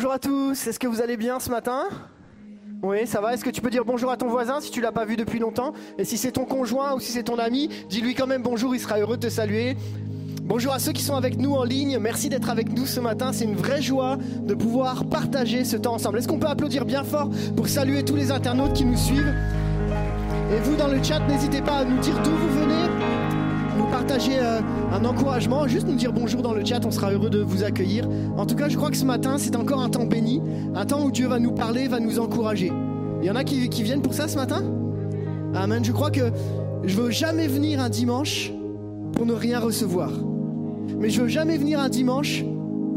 bonjour à tous. Est-ce que vous allez bien ce matin? Oui, ça va. Est-ce que tu peux dire bonjour à ton voisin si tu l'as pas vu depuis longtemps? Et si c'est ton conjoint ou si c'est ton ami, dis-lui quand même bonjour, il sera heureux de te saluer. Bonjour à ceux qui sont avec nous en ligne. Merci d'être avec nous ce matin. C'est une vraie joie de pouvoir partager ce temps ensemble. Est-ce qu'on peut applaudir bien fort pour saluer tous les internautes qui nous suivent? Et vous dans le chat, n'hésitez pas à nous dire d'où vous venez, partager euh, un encouragement, juste nous dire bonjour dans le chat. On sera heureux de vous accueillir. En tout cas, je crois que ce matin, c'est encore un temps béni, un temps où Dieu va nous parler, va nous encourager. Il y en a qui, viennent pour ça ce matin? Amen. Je crois que je veux jamais venir un dimanche pour ne rien recevoir. Mais je veux jamais venir un dimanche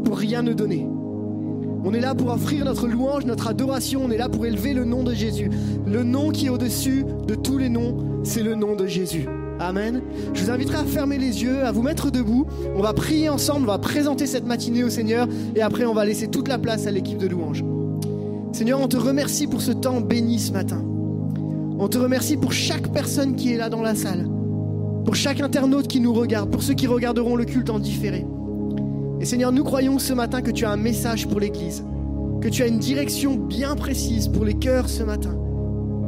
pour rien ne donner. On est là pour offrir notre louange, notre adoration, on est là pour élever le nom de Jésus. Le nom qui est au-dessus de tous les noms, c'est le nom de Jésus. Amen. Je vous inviterai à fermer les yeux, à vous mettre debout. On va prier ensemble, on va présenter cette matinée au Seigneur et après on va laisser toute la place à l'équipe de louange. Seigneur, on te remercie pour ce temps béni ce matin. On te remercie pour chaque personne qui est là dans la salle pour chaque internaute qui nous regarde, pour ceux qui regarderont le culte en différé. Et Seigneur, nous croyons ce matin que tu as un message pour l'Église, que tu as une direction bien précise pour les cœurs ce matin,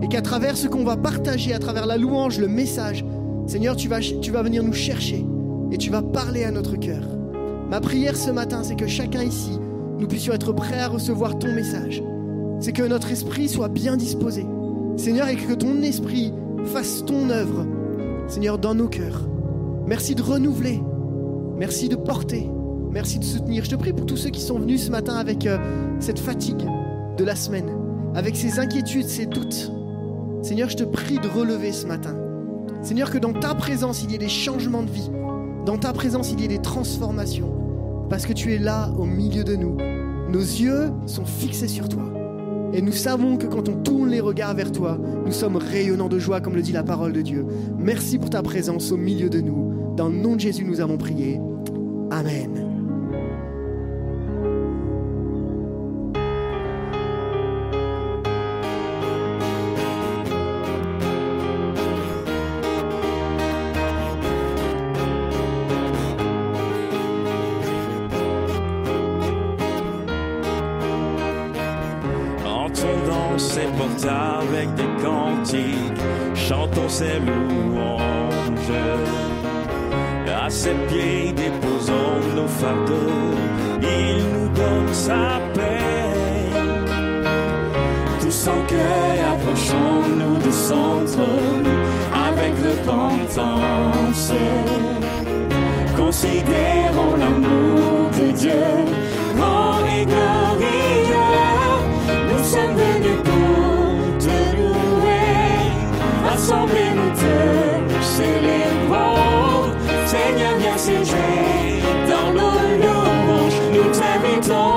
et qu'à travers ce qu'on va partager, à travers la louange, le message, Seigneur, tu vas, venir nous chercher et tu vas parler à notre cœur. Ma prière ce matin, c'est que chacun ici, nous puissions être prêts à recevoir ton message. C'est que notre esprit soit bien disposé. Seigneur, et que ton esprit fasse ton œuvre Seigneur, dans nos cœurs. Merci de renouveler. Merci de porter. Merci de soutenir. Je te prie pour tous ceux qui sont venus ce matin avec euh, cette fatigue de la semaine, avec ces inquiétudes, ces doutes. Seigneur, je te prie de relever ce matin. Seigneur, que dans ta présence, il y ait des changements de vie. Dans ta présence, il y ait des transformations. Parce que tu es là au milieu de nous. Nos yeux sont fixés sur toi. Et nous savons que quand on tourne les regards vers toi, nous sommes rayonnants de joie, comme le dit la parole de Dieu. Merci pour ta présence au milieu de nous. Dans le nom de Jésus, nous avons prié. Amen. Avec des cantiques, chantons ses louanges. À ses pieds déposons nos fardeaux, il nous donne sa paix. Tous en cœur approchons-nous de son trône avec repentance. Considérons l'amour de Dieu, grand et glorieux. Nous sommes venus pour rassembler nous te célébrons. Seigneur, viens siéger dans nos louanges, nous t'invitons.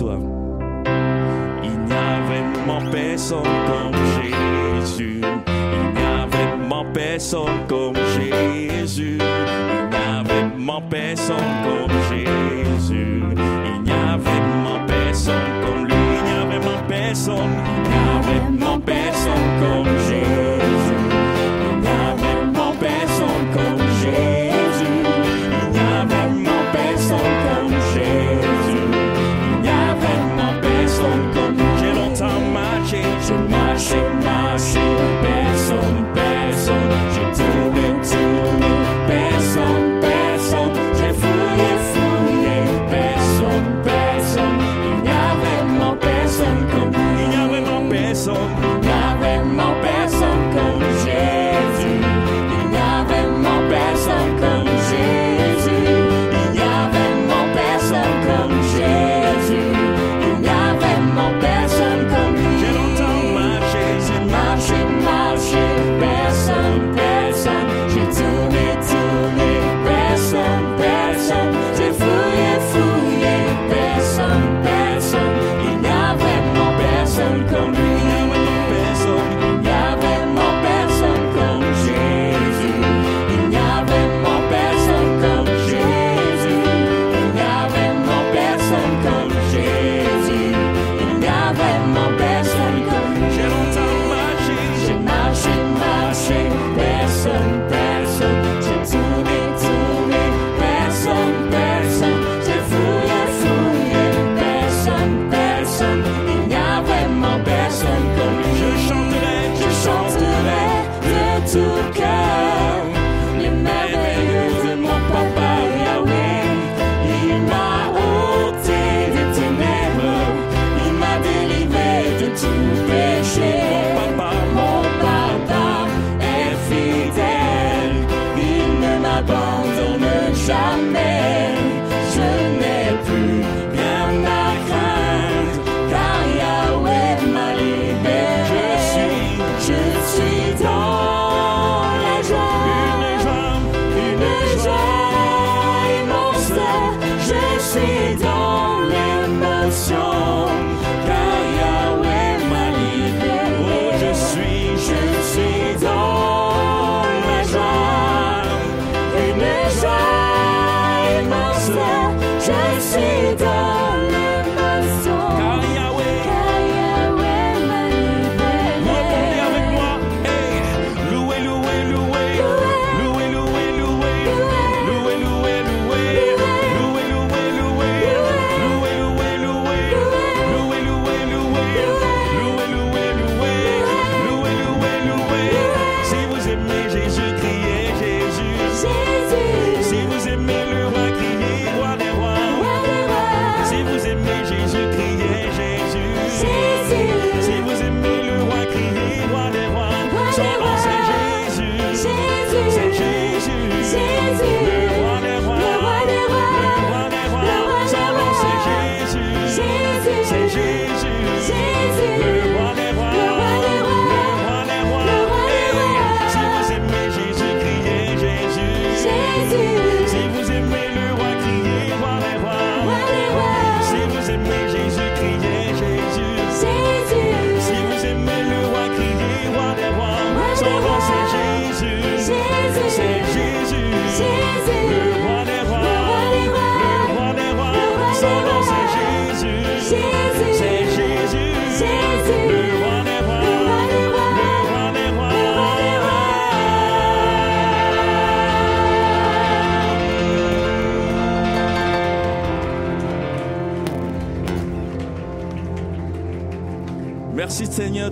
Toi.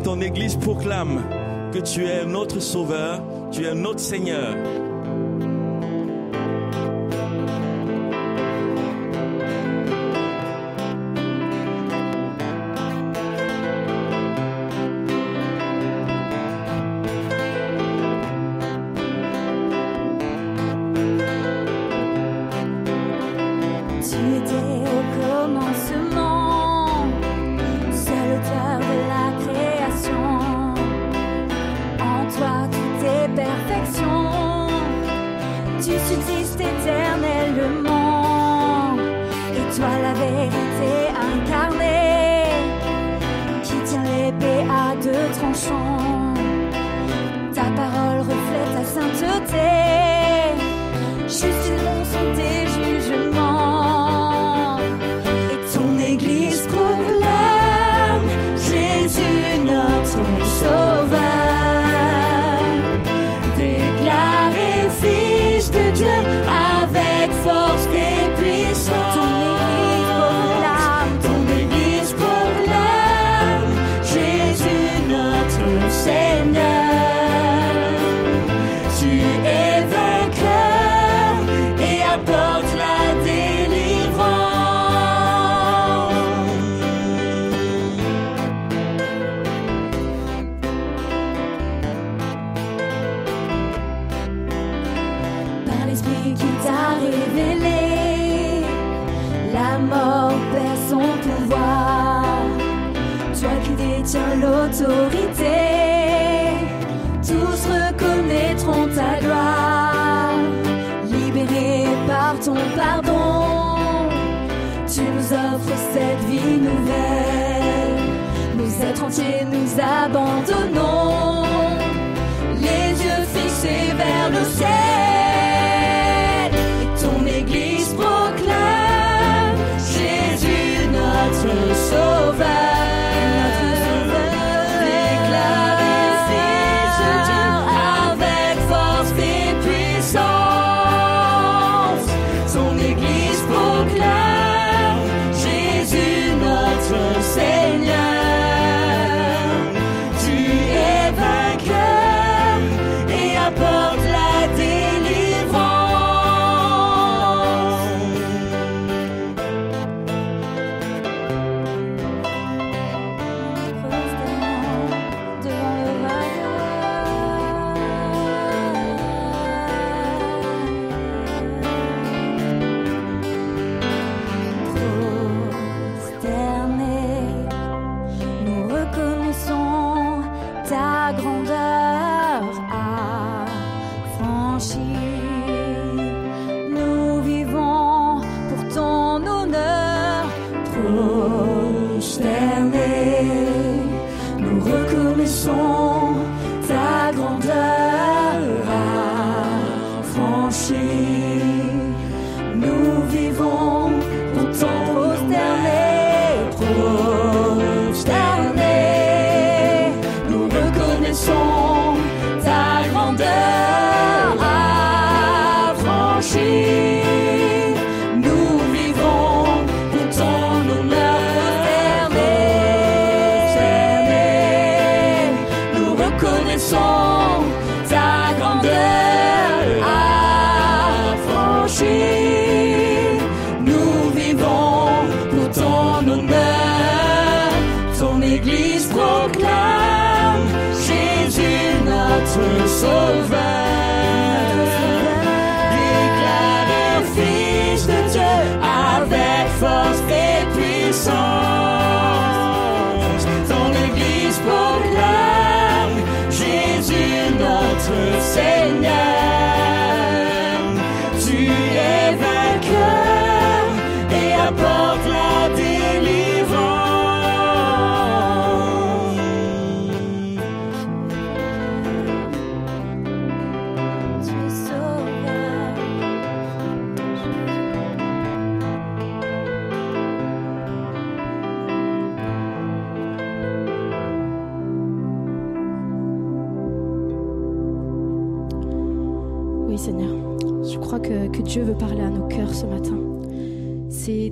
Ton Église proclame que tu es notre Sauveur, tu es notre Seigneur. nous offre cette vie nouvelle. Nous êtres entiers nous abandonnons.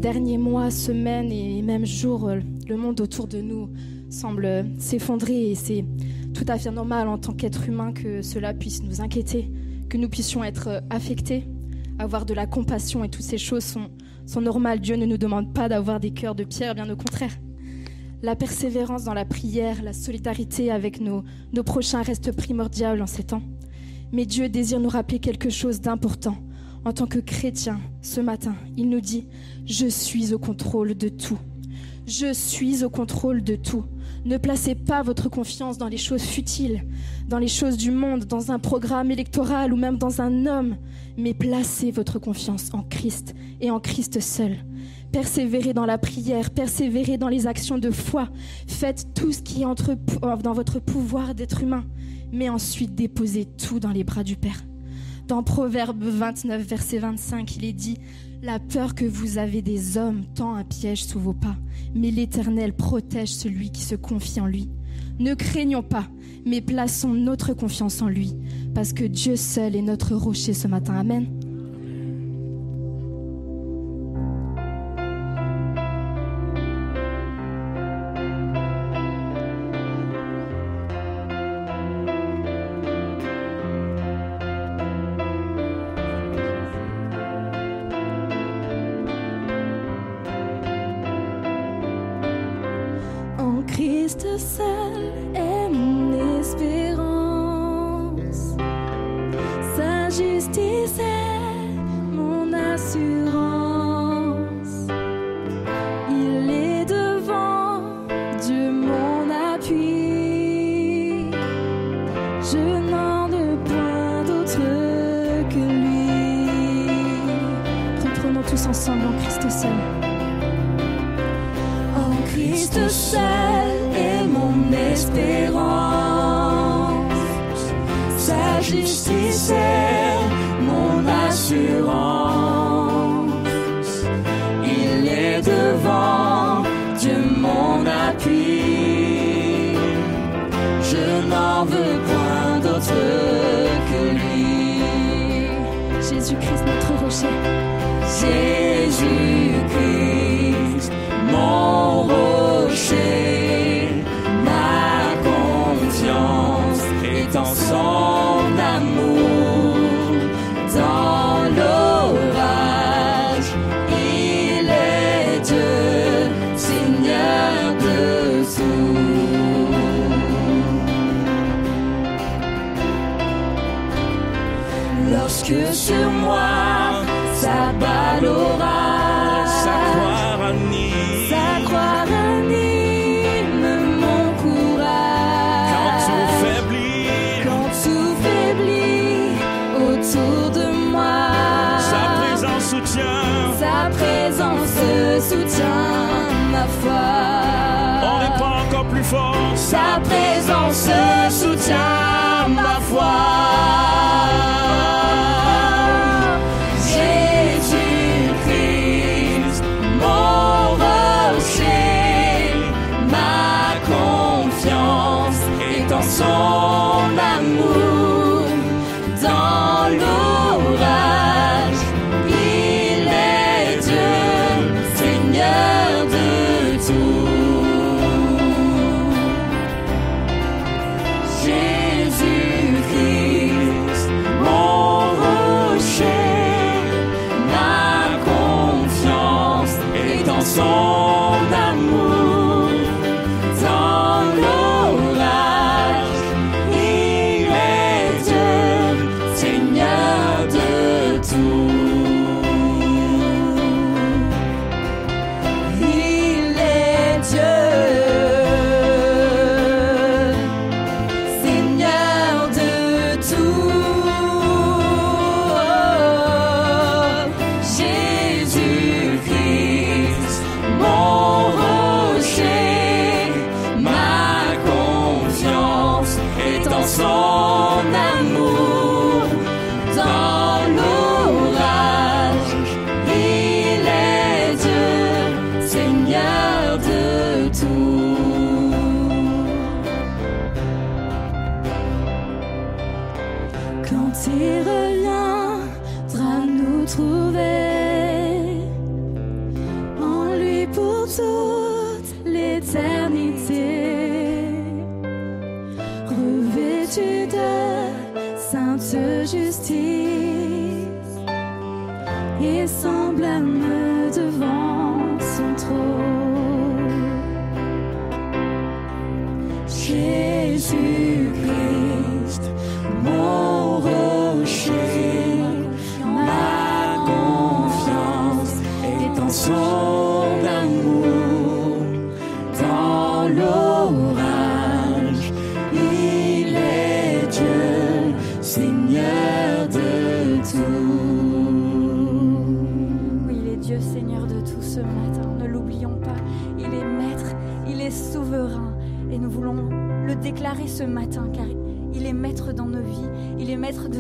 Derniers mois, semaines et même jours, le monde autour de nous semble s'effondrer et c'est tout à fait normal en tant qu'être humain que cela puisse nous inquiéter, que nous puissions être affectés, avoir de la compassion et toutes ces choses sont, sont normales. Dieu ne nous demande pas d'avoir des cœurs de pierre, bien au contraire. La persévérance dans la prière, la solidarité avec nos, nos prochains reste primordiale en ces temps. Mais Dieu désire nous rappeler quelque chose d'important. En tant que chrétien, ce matin, il nous dit, je suis au contrôle de tout. Je suis au contrôle de tout. Ne placez pas votre confiance dans les choses futiles, dans les choses du monde, dans un programme électoral ou même dans un homme, mais placez votre confiance en Christ et en Christ seul. Persévérez dans la prière, persévérez dans les actions de foi, faites tout ce qui est entre, dans votre pouvoir d'être humain, mais ensuite déposez tout dans les bras du Père. Dans Proverbe 29, verset 25, il est dit La peur que vous avez des hommes tend un piège sous vos pas, mais l'Éternel protège celui qui se confie en lui. Ne craignons pas, mais plaçons notre confiance en lui, parce que Dieu seul est notre rocher ce matin. Amen. Sa justice est mon assurance. Il est devant Dieu mon appui. Je n'en veux point d'autre que lui. Jésus-Christ notre rocher.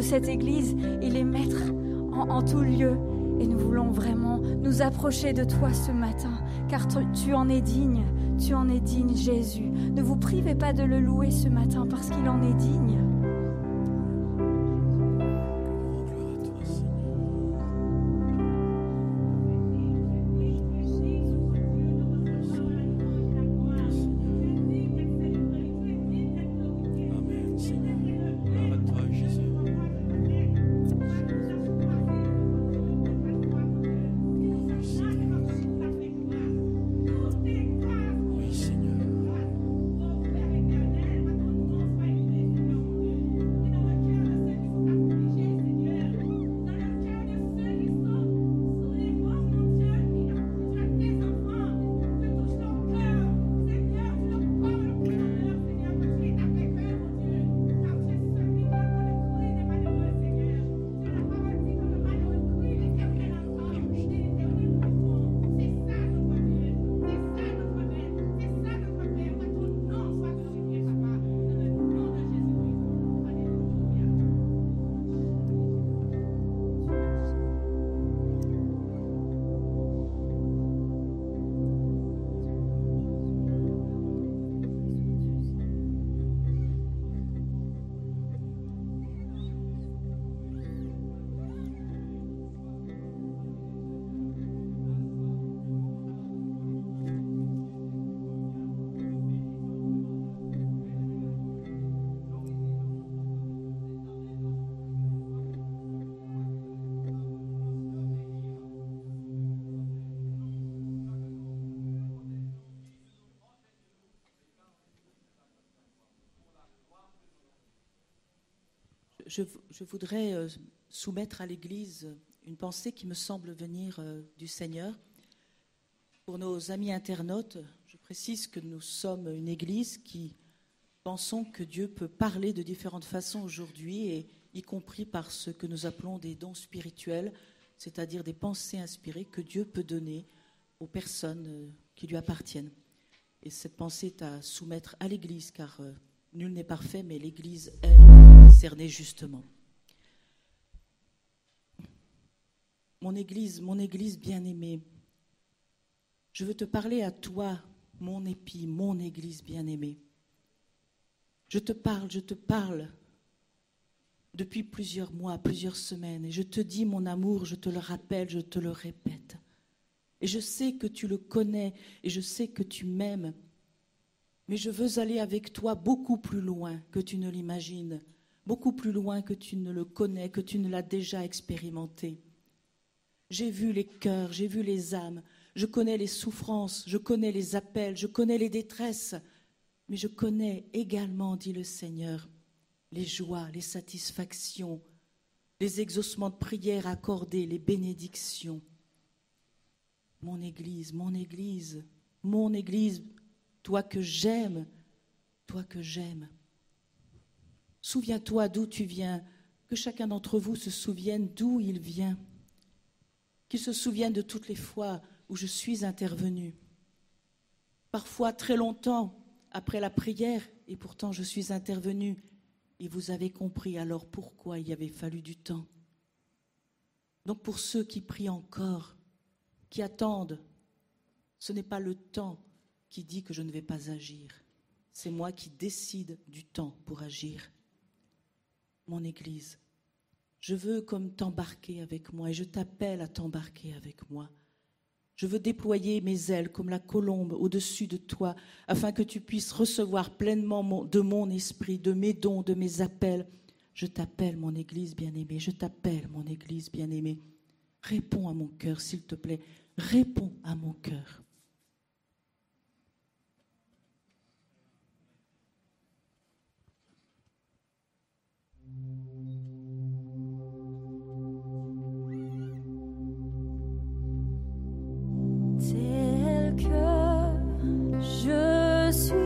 Cette église. Il est maître en, tout lieu. Et nous voulons vraiment nous approcher de toi ce matin car tu en es digne. Tu en es digne, Jésus. Ne vous privez pas de le louer ce matin parce qu'il en est digne. Je, voudrais euh, soumettre à l'Église une pensée qui me semble venir euh, du Seigneur. Pour nos amis internautes, je précise que nous sommes une Église qui pensons que Dieu peut parler de différentes façons aujourd'hui, y compris par ce que nous appelons des dons spirituels, c'est-à-dire des pensées inspirées que Dieu peut donner aux personnes euh, qui lui appartiennent. Et cette pensée est à soumettre à l'Église, car nul n'est parfait, mais l'Église est justement. Mon Église, mon Église bien-aimée, je veux te parler à toi, mon épi, mon Église bien-aimée. Je te parle, je te parle depuis plusieurs mois, plusieurs semaines, et je te dis mon amour, je te le rappelle, je te le répète. Et je sais que tu le connais, et je sais que tu m'aimes, mais je veux aller avec toi beaucoup plus loin que tu ne l'imagines, beaucoup plus loin que tu ne le connais, que tu ne l'as déjà expérimenté. J'ai vu les cœurs, j'ai vu les âmes, je connais les souffrances, je connais les appels, je connais les détresses, mais je connais également, dit le Seigneur, les joies, les satisfactions, les exaucements de prière accordés, les bénédictions. Mon Église, mon Église, mon Église, toi que j'aime, toi que j'aime. Souviens-toi d'où tu viens, que chacun d'entre vous se souvienne d'où il vient, qu'il se souvienne de toutes les fois où je suis intervenu. Parfois très longtemps après la prière, et pourtant je suis intervenu, et vous avez compris alors pourquoi il y avait fallu du temps. Donc pour ceux qui prient encore, qui attendent, ce n'est pas le temps qui dit que je ne vais pas agir. C'est moi qui décide du temps pour agir. Mon Église, je veux comme t'embarquer avec moi et je t'appelle à t'embarquer avec moi. Je veux déployer mes ailes comme la colombe au-dessus de toi afin que tu puisses recevoir pleinement de mon esprit, de mes dons, de mes appels. Je t'appelle, mon Église bien-aimée, je t'appelle, mon Église bien-aimée. Réponds à mon cœur, s'il te plaît. Réponds à mon cœur. Tel que je suis.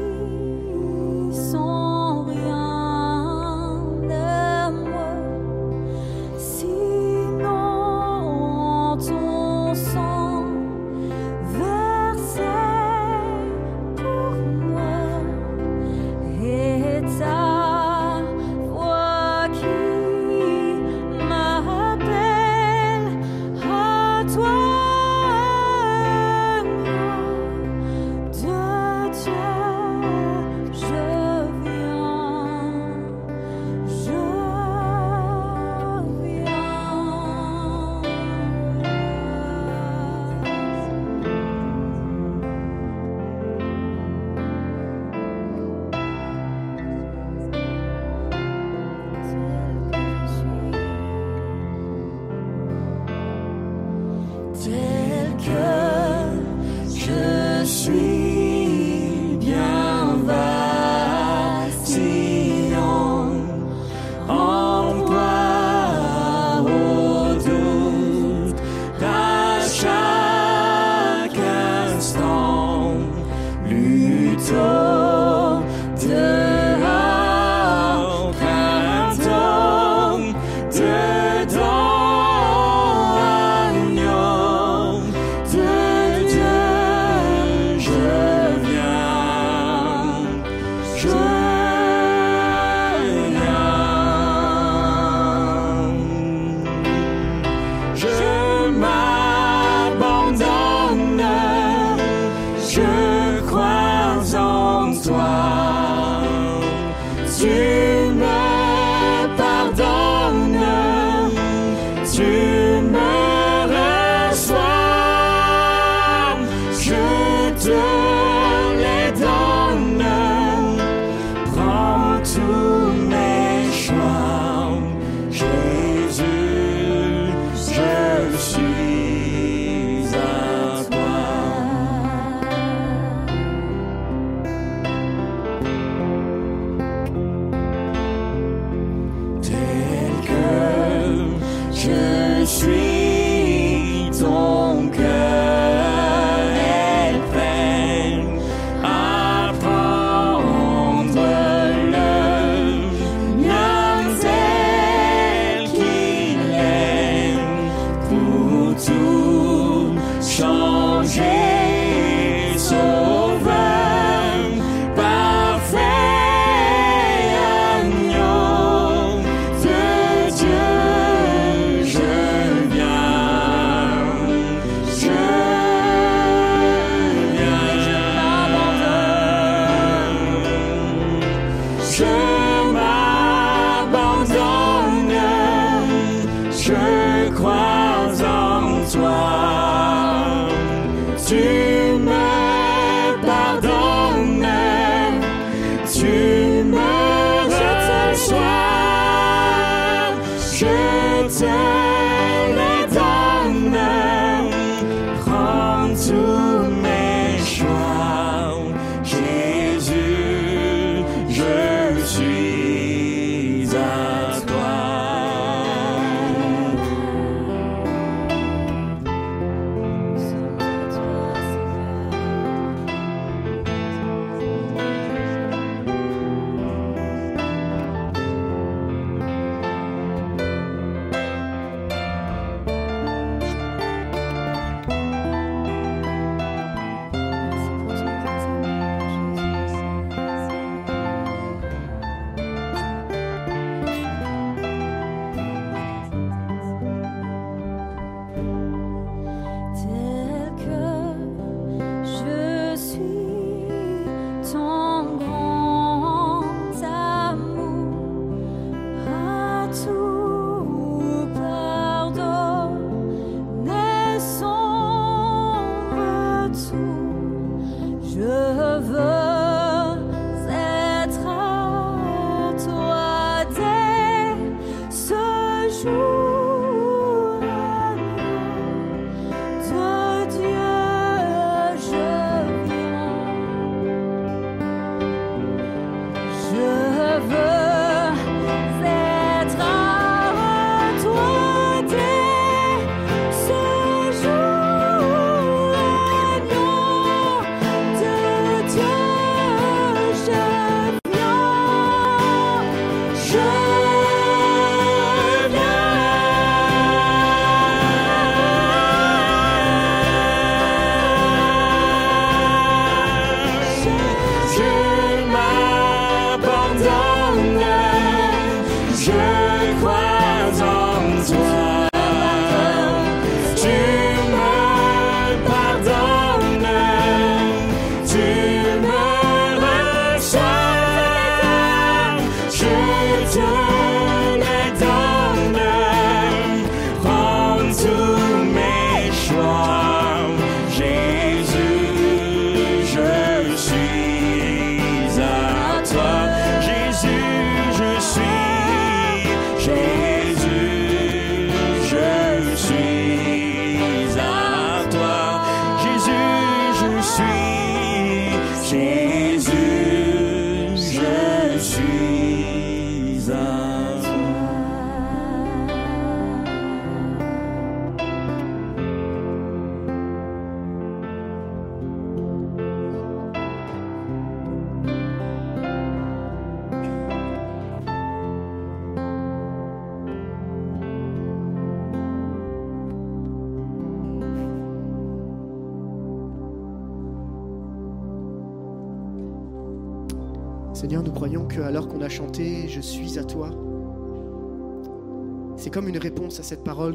to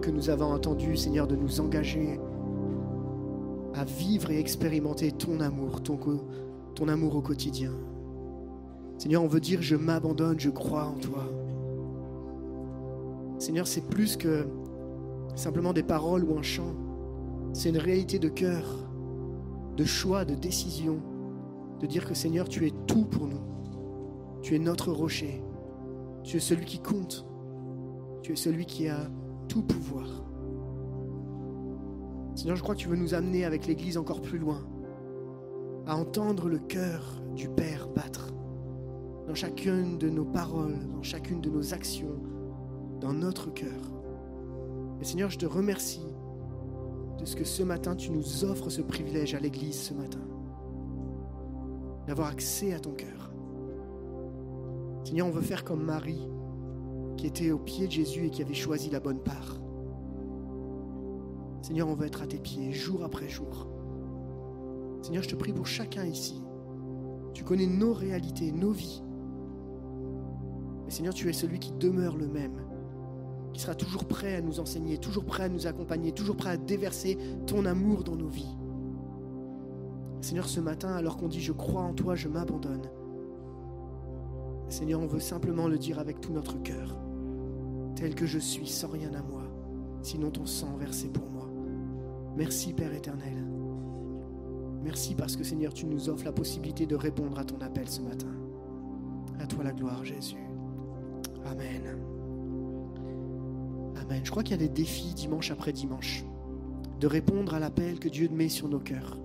que nous avons entendue, Seigneur, de nous engager à vivre et expérimenter ton amour, ton, ton amour au quotidien. Seigneur, on veut dire je m'abandonne, je crois en toi. Seigneur, c'est plus que simplement des paroles ou un chant. C'est une réalité de cœur, de choix, de décision, de dire que Seigneur, tu es tout pour nous. Tu es notre rocher. Tu es celui qui compte. Tu es celui qui a tout pouvoir. Seigneur, je crois que tu veux nous amener avec l'Église encore plus loin, à entendre le cœur du Père battre dans chacune de nos paroles, dans chacune de nos actions, dans notre cœur. Et Seigneur, je te remercie de ce que ce matin tu nous offres ce privilège à l'Église ce matin, d'avoir accès à ton cœur. Seigneur, on veut faire comme Marie, qui était au pied de Jésus et qui avait choisi la bonne part. Seigneur, on veut être à tes pieds jour après jour. Seigneur, je te prie pour chacun ici. Tu connais nos réalités, nos vies. Mais Seigneur, tu es celui qui demeure le même, qui sera toujours prêt à nous enseigner, toujours prêt à nous accompagner, toujours prêt à déverser ton amour dans nos vies. Seigneur, ce matin, alors qu'on dit je crois en toi, je m'abandonne. Seigneur, on veut simplement le dire avec tout notre cœur. Tel que je suis, sans rien à moi, sinon ton sang versé pour moi. Merci Père éternel. Merci parce que Seigneur, tu nous offres la possibilité de répondre à ton appel ce matin. À toi la gloire, Jésus. Amen. Amen. Je crois qu'il y a des défis dimanche après dimanche de répondre à l'appel que Dieu met sur nos cœurs.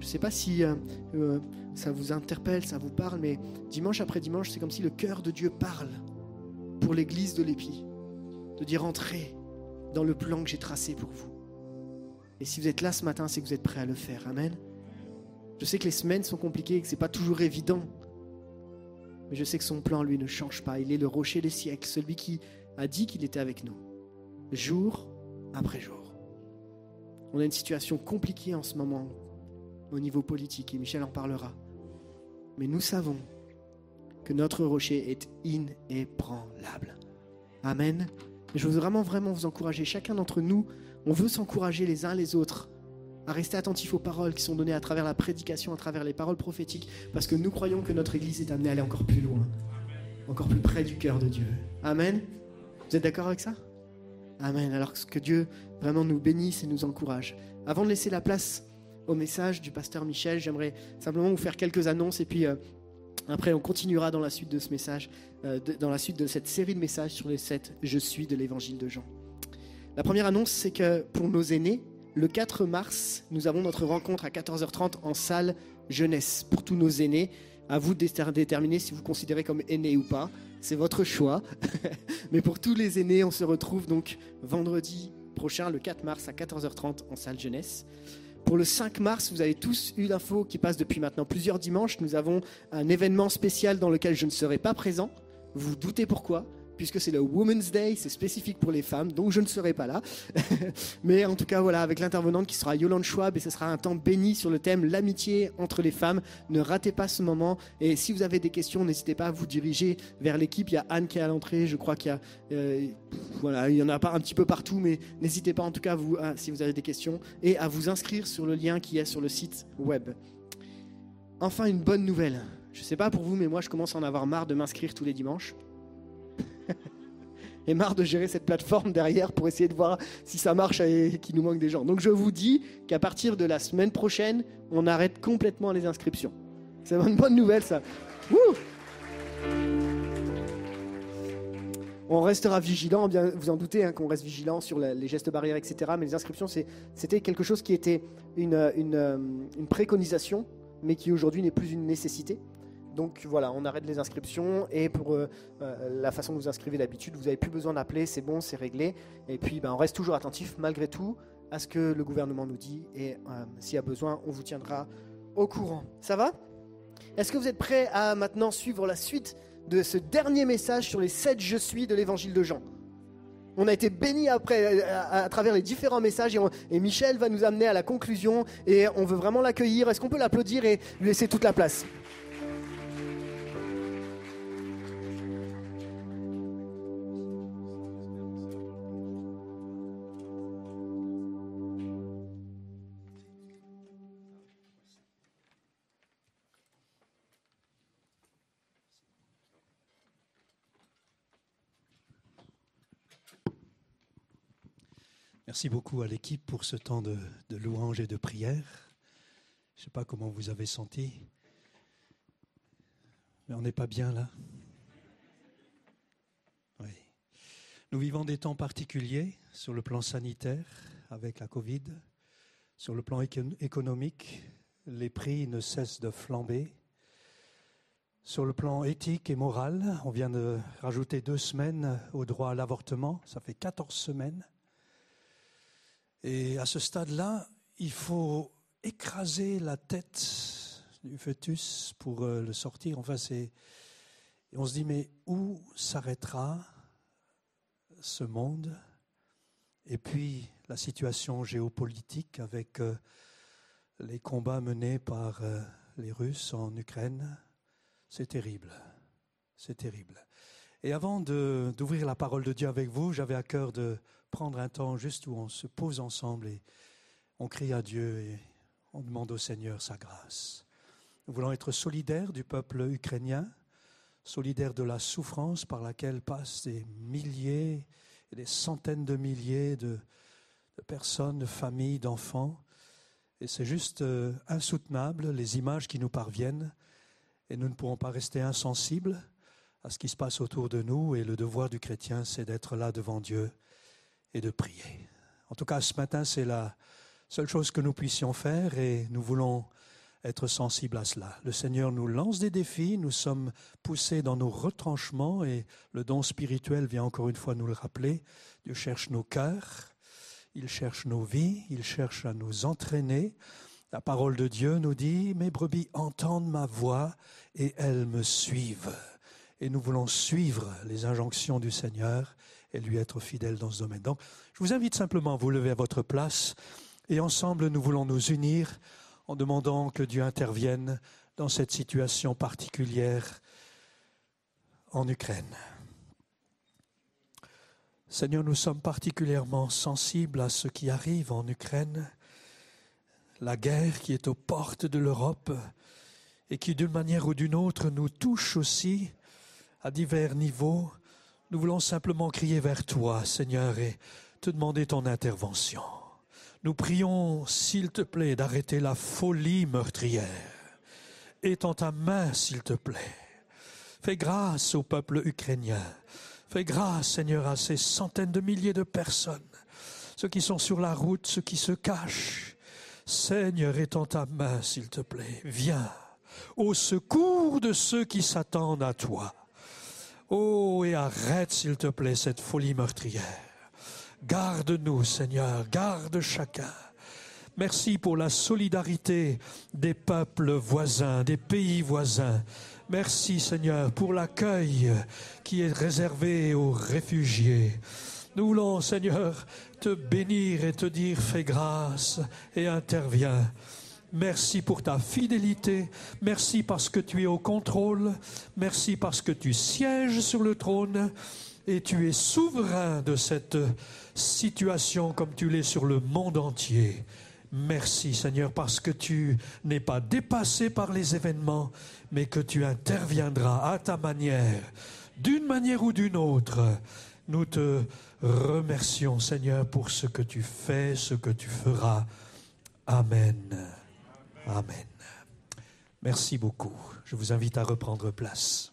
Je ne sais pas si euh, euh, ça vous interpelle, ça vous parle, mais dimanche après dimanche, c'est comme si le cœur de Dieu parle pour l'église de l'Épi, de dire entrez dans le plan que j'ai tracé pour vous. Et si vous êtes là ce matin, c'est que vous êtes prêts à le faire. Amen. Je sais que les semaines sont compliquées que ce n'est pas toujours évident. Mais je sais que son plan, lui, ne change pas. Il est le rocher des siècles, celui qui a dit qu'il était avec nous, jour après jour. On a une situation compliquée en ce moment au niveau politique, et Michel en parlera. Mais nous savons que notre rocher est inébranlable. Amen. Je veux vraiment, vraiment vous encourager. Chacun d'entre nous, on veut s'encourager les uns les autres à rester attentifs aux paroles qui sont données à travers la prédication, à travers les paroles prophétiques, parce que nous croyons que notre Église est amenée à aller encore plus loin, encore plus près du cœur de Dieu. Amen. Vous êtes d'accord avec ça? Amen. Alors que Dieu vraiment nous bénisse et nous encourage. Avant de laisser la place au message du pasteur Michel. J'aimerais simplement vous faire quelques annonces et puis euh, après on continuera dans la suite de ce message, euh, dans la suite de cette série de messages sur les sept Je suis de l'évangile de Jean. La première annonce, c'est que pour nos aînés, le 4 mars, nous avons notre rencontre à 14h30 en salle jeunesse pour tous nos aînés. À vous de déterminer si vous considérez comme aîné ou pas. C'est votre choix. Mais pour tous les aînés, on se retrouve donc vendredi prochain, le 4 mars à 14h30 en salle jeunesse. Pour le 5 mars, vous avez tous eu l'info qui passe depuis maintenant plusieurs dimanches. Nous avons un événement spécial dans lequel je ne serai pas présent. Vous vous doutez pourquoi puisque c'est le Women's Day, c'est spécifique pour les femmes, donc je ne serai pas là. Mais en tout cas, voilà, avec l'intervenante qui sera Yolande Schwab, et ce sera un temps béni sur le thème l'amitié entre les femmes. Ne ratez pas ce moment. Et si vous avez des questions, n'hésitez pas à vous diriger vers l'équipe. Il y a Anne qui est à l'entrée, je crois qu'il y a, euh, voilà, il y en a pas un petit peu partout, mais n'hésitez pas en tout cas, si vous avez des questions, et à vous inscrire sur le lien qui est sur le site web. Enfin, une bonne nouvelle. Je ne sais pas pour vous, mais moi, je commence à en avoir marre de m'inscrire tous les dimanches. et marre de gérer cette plateforme derrière pour essayer de voir si ça marche et qu'il nous manque des gens. Donc je vous dis qu'à partir de la semaine prochaine, on arrête complètement les inscriptions. C'est une bonne nouvelle ça. on restera vigilant, bien vous en doutez hein, qu'on reste vigilant sur les gestes barrières, etc. Mais les inscriptions, c'était quelque chose qui était une, une préconisation, mais qui aujourd'hui n'est plus une nécessité. Donc voilà, on arrête les inscriptions et pour euh, euh, la façon dont vous inscrivez d'habitude, vous n'avez plus besoin d'appeler, c'est bon, c'est réglé. Et puis ben, on reste toujours attentif malgré tout à ce que le gouvernement nous dit et euh, s'il y a besoin, on vous tiendra au courant. Ça va? Est-ce que vous êtes prêts à maintenant suivre la suite de ce dernier message sur les sept je suis de l'évangile de Jean? On a été bénis après à, travers les différents messages et, Michel va nous amener à la conclusion et on veut vraiment l'accueillir. Est-ce qu'on peut l'applaudir et lui laisser toute la place? Merci beaucoup à l'équipe pour ce temps de, louange et de prière. Je ne sais pas comment vous avez senti, mais on n'est pas bien là. Nous vivons des temps particuliers sur le plan sanitaire avec la Covid, sur le plan économique, les prix ne cessent de flamber. Sur le plan éthique et moral, on vient de rajouter deux semaines au droit à l'avortement, ça fait 14 semaines. Et à ce stade-là, il faut écraser la tête du fœtus pour euh, le sortir. Enfin, c'est. On se dit, mais où s'arrêtera ce monde? Et puis, la situation géopolitique avec euh, les combats menés par euh, les Russes en Ukraine, c'est terrible. C'est terrible. Et avant d'ouvrir la parole de Dieu avec vous, j'avais à cœur de prendre un temps juste où on se pose ensemble et on crie à Dieu et on demande au Seigneur sa grâce. Nous voulons être solidaires du peuple ukrainien, solidaires de la souffrance par laquelle passent des milliers et des centaines de milliers de, de personnes, de familles, d'enfants. Et c'est juste euh, insoutenable, les images qui nous parviennent, et nous ne pourrons pas rester insensibles à ce qui se passe autour de nous. Et le devoir du chrétien, c'est d'être là devant Dieu et de prier. En tout cas, ce matin, c'est la seule chose que nous puissions faire et nous voulons être sensibles à cela. Le Seigneur nous lance des défis, nous sommes poussés dans nos retranchements et le don spirituel vient encore une fois nous le rappeler. Dieu cherche nos cœurs, il cherche nos vies, il cherche à nous entraîner. La parole de Dieu nous dit, mes brebis entendent ma voix et elles me suivent. Et nous voulons suivre les injonctions du Seigneur et lui être fidèles dans ce domaine. Donc, je vous invite simplement à vous lever à votre place et ensemble, nous voulons nous unir en demandant que Dieu intervienne dans cette situation particulière en Ukraine. Seigneur, nous sommes particulièrement sensibles à ce qui arrive en Ukraine, la guerre qui est aux portes de l'Europe et qui d'une manière ou d'une autre nous touche aussi à divers niveaux. Nous voulons simplement crier vers toi, Seigneur, et te demander ton intervention. Nous prions, s'il te plaît, d'arrêter la folie meurtrière. Étends ta main, s'il te plaît. Fais grâce au peuple ukrainien. Fais grâce, Seigneur, à ces centaines de milliers de personnes, ceux qui sont sur la route, ceux qui se cachent. Seigneur, étends ta main, s'il te plaît. Viens au secours de ceux qui s'attendent à toi. Oh, et arrête, s'il te plaît, cette folie meurtrière. Garde-nous, Seigneur, garde chacun. Merci pour la solidarité des peuples voisins, des pays voisins. Merci, Seigneur, pour l'accueil qui est réservé aux réfugiés. Nous voulons, Seigneur, te bénir et te dire fais grâce et interviens. Merci pour ta fidélité. Merci parce que tu es au contrôle. Merci parce que tu sièges sur le trône et tu es souverain de cette situation comme tu l'es sur le monde entier. Merci Seigneur parce que tu n'es pas dépassé par les événements, mais que tu interviendras à ta manière, d'une manière ou d'une autre. Nous te remercions Seigneur pour ce que tu fais, ce que tu feras. Amen. Amen. Merci beaucoup. Je vous invite à reprendre place.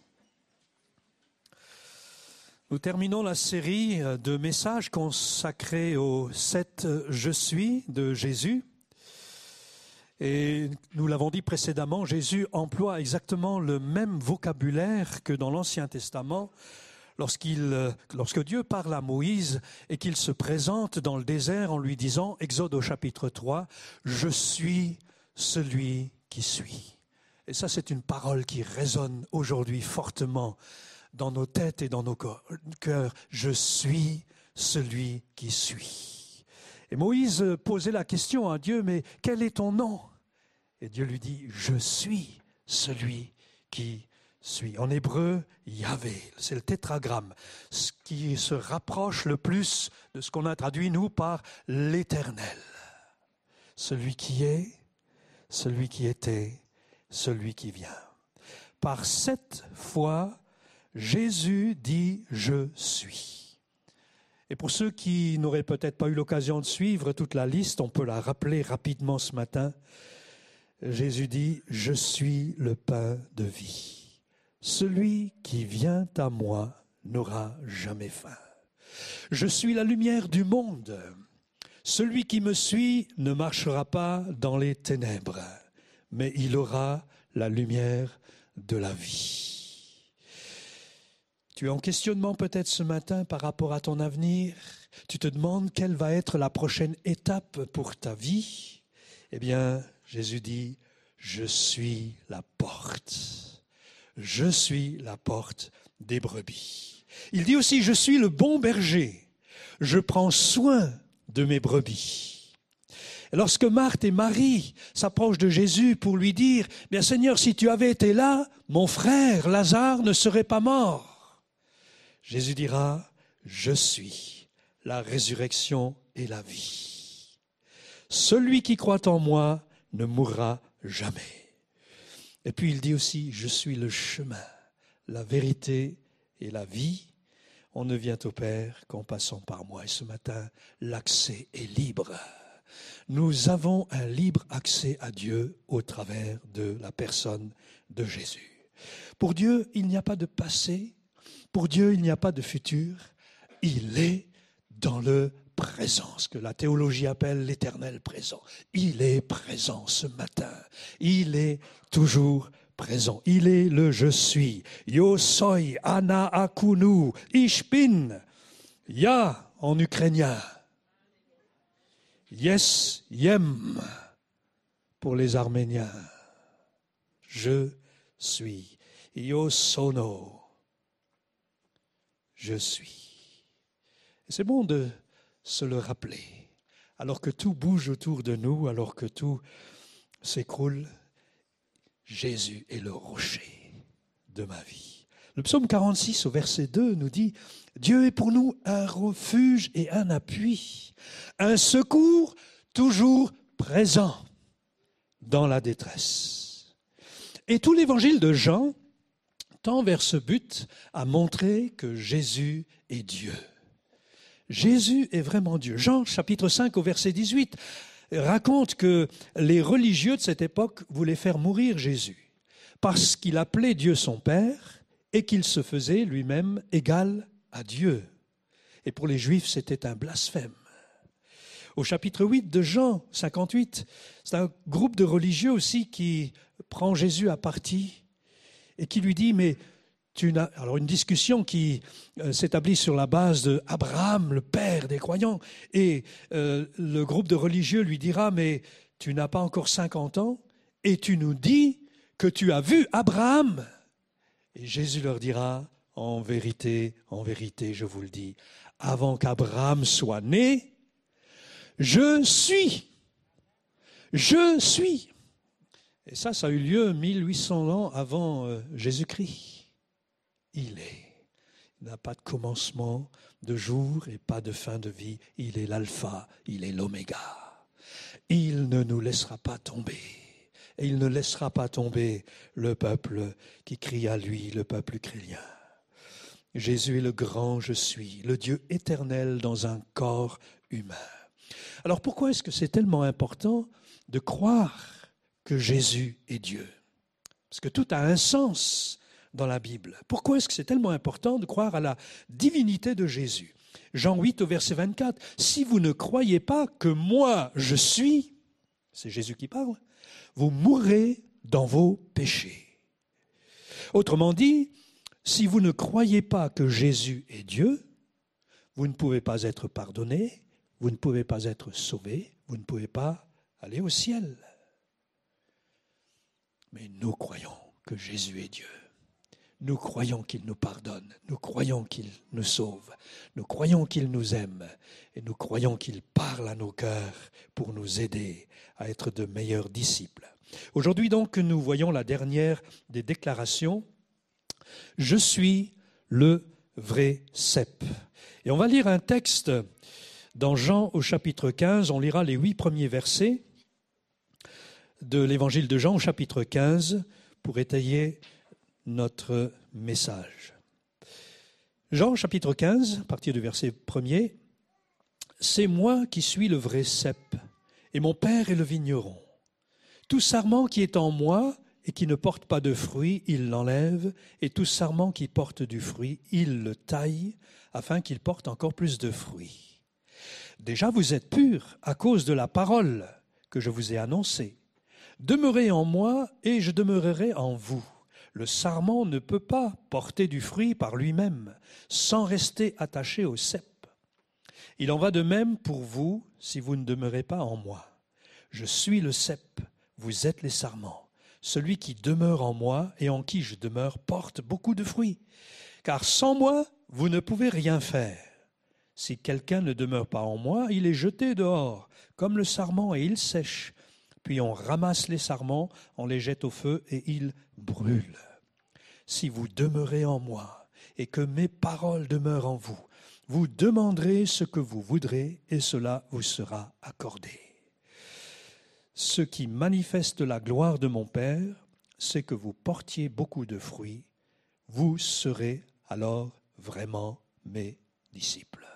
Nous terminons la série de messages consacrés au 7 Je suis de Jésus. Et nous l'avons dit précédemment, Jésus emploie exactement le même vocabulaire que dans l'Ancien Testament lorsqu'il, lorsque Dieu parle à Moïse et qu'il se présente dans le désert en lui disant, Exode au chapitre 3, Je suis celui qui suis. Et ça, c'est une parole qui résonne aujourd'hui fortement dans nos têtes et dans nos cœurs, je suis celui qui suis. Et Moïse posait la question à Dieu, mais quel est ton nom? Et Dieu lui dit, je suis celui qui suis. En hébreu, Yahvé, c'est le tétragramme, ce qui se rapproche le plus de ce qu'on a traduit nous par l'éternel. Celui qui est, celui qui était, celui qui vient. Par cette foi, Jésus dit Je suis. Et pour ceux qui n'auraient peut-être pas eu l'occasion de suivre toute la liste, on peut la rappeler rapidement ce matin. Jésus dit Je suis le pain de vie. Celui qui vient à moi n'aura jamais faim. Je suis la lumière du monde. Celui qui me suit ne marchera pas dans les ténèbres, mais il aura la lumière de la vie. Tu es en questionnement peut-être ce matin par rapport à ton avenir. Tu te demandes quelle va être la prochaine étape pour ta vie. Eh bien, Jésus dit, je suis la porte. Je suis la porte des brebis. Il dit aussi, je suis le bon berger. Je prends soin de mes brebis. Et lorsque Marthe et Marie s'approchent de Jésus pour lui dire, bien Seigneur, si tu avais été là, mon frère Lazare ne serait pas mort. Jésus dira, je suis la résurrection et la vie. Celui qui croit en moi ne mourra jamais. Et puis il dit aussi, je suis le chemin, la vérité et la vie. On ne vient au Père qu'en passant par moi. Et ce matin, l'accès est libre. Nous avons un libre accès à Dieu au travers de la personne de Jésus. Pour Dieu, il n'y a pas de passé, pour Dieu, il n'y a pas de futur, il est dans le présent, ce que la théologie appelle l'éternel présent. Il est présent ce matin, il est toujours présent. Il est le je suis. Yo soy, ana akunu, ishpin. Ya en ukrainien. Yes, yem pour les Arméniens. Je suis. Yo sono. Je suis. C'est bon de se le rappeler. Alors que tout bouge autour de nous, alors que tout s'écroule, Jésus est le rocher de ma vie. Le psaume 46 au verset 2 nous dit, Dieu est pour nous un refuge et un appui, un secours toujours présent dans la détresse. Et tout l'évangile de Jean tend vers ce but à montrer que Jésus est Dieu. Jésus est vraiment Dieu. Jean chapitre 5 au verset 18 raconte que les religieux de cette époque voulaient faire mourir Jésus parce qu'il appelait Dieu son Père et qu'il se faisait lui-même égal à Dieu. Et pour les Juifs, c'était un blasphème. Au chapitre 8 de Jean 58, c'est un groupe de religieux aussi qui prend Jésus à partie et qui lui dit, mais alors une discussion qui euh, s'établit sur la base de Abraham, le père des croyants, et euh, le groupe de religieux lui dira, mais tu n'as pas encore 50 ans, et tu nous dis que tu as vu Abraham. Et Jésus leur dira, en vérité, en vérité, je vous le dis, avant qu'Abraham soit né, je suis. Je suis. Et ça, ça a eu lieu 1800 ans avant euh, Jésus-Christ il est. Il n'a pas de commencement de jour et pas de fin de vie. Il est l'alpha, il est l'oméga. Il ne nous laissera pas tomber. Et il ne laissera pas tomber le peuple qui crie à lui, le peuple ukrainien. Jésus est le grand je suis, le Dieu éternel dans un corps humain. Alors pourquoi est-ce que c'est tellement important de croire que Jésus est Dieu? Parce que tout a un sens dans la Bible. Pourquoi est-ce que c'est tellement important de croire à la divinité de Jésus? Jean 8 au verset 24, si vous ne croyez pas que moi je suis, c'est Jésus qui parle, vous mourrez dans vos péchés. Autrement dit, si vous ne croyez pas que Jésus est Dieu, vous ne pouvez pas être pardonné, vous ne pouvez pas être sauvé, vous ne pouvez pas aller au ciel. Mais nous croyons que Jésus est Dieu. Nous croyons qu'il nous pardonne, nous croyons qu'il nous sauve, nous croyons qu'il nous aime et nous croyons qu'il parle à nos cœurs pour nous aider à être de meilleurs disciples. Aujourd'hui donc, nous voyons la dernière des déclarations. Je suis le vrai cep. Et on va lire un texte dans Jean au chapitre 15, on lira les huit premiers versets de l'évangile de Jean au chapitre 15 pour étayer notre message. Jean chapitre 15, à partir du verset 1er, C'est moi qui suis le vrai cep, et mon Père est le vigneron. Tout sarment qui est en moi et qui ne porte pas de fruit, il l'enlève, et tout sarment qui porte du fruit, il le taille, afin qu'il porte encore plus de fruits. Déjà vous êtes purs à cause de la parole que je vous ai annoncée. Demeurez en moi, et je demeurerai en vous. Le sarment ne peut pas porter du fruit par lui-même sans rester attaché au cep. Il en va de même pour vous si vous ne demeurez pas en moi. Je suis le cep, vous êtes les sarments. Celui qui demeure en moi et en qui je demeure porte beaucoup de fruits. Car sans moi, vous ne pouvez rien faire. Si quelqu'un ne demeure pas en moi, il est jeté dehors, comme le sarment, et il sèche puis on ramasse les sarments, on les jette au feu et ils brûlent si vous demeurez en moi et que mes paroles demeurent en vous, vous demanderez ce que vous voudrez et cela vous sera accordé. Ce qui manifeste la gloire de mon Père, c'est que vous portiez beaucoup de fruits, vous serez alors vraiment mes disciples.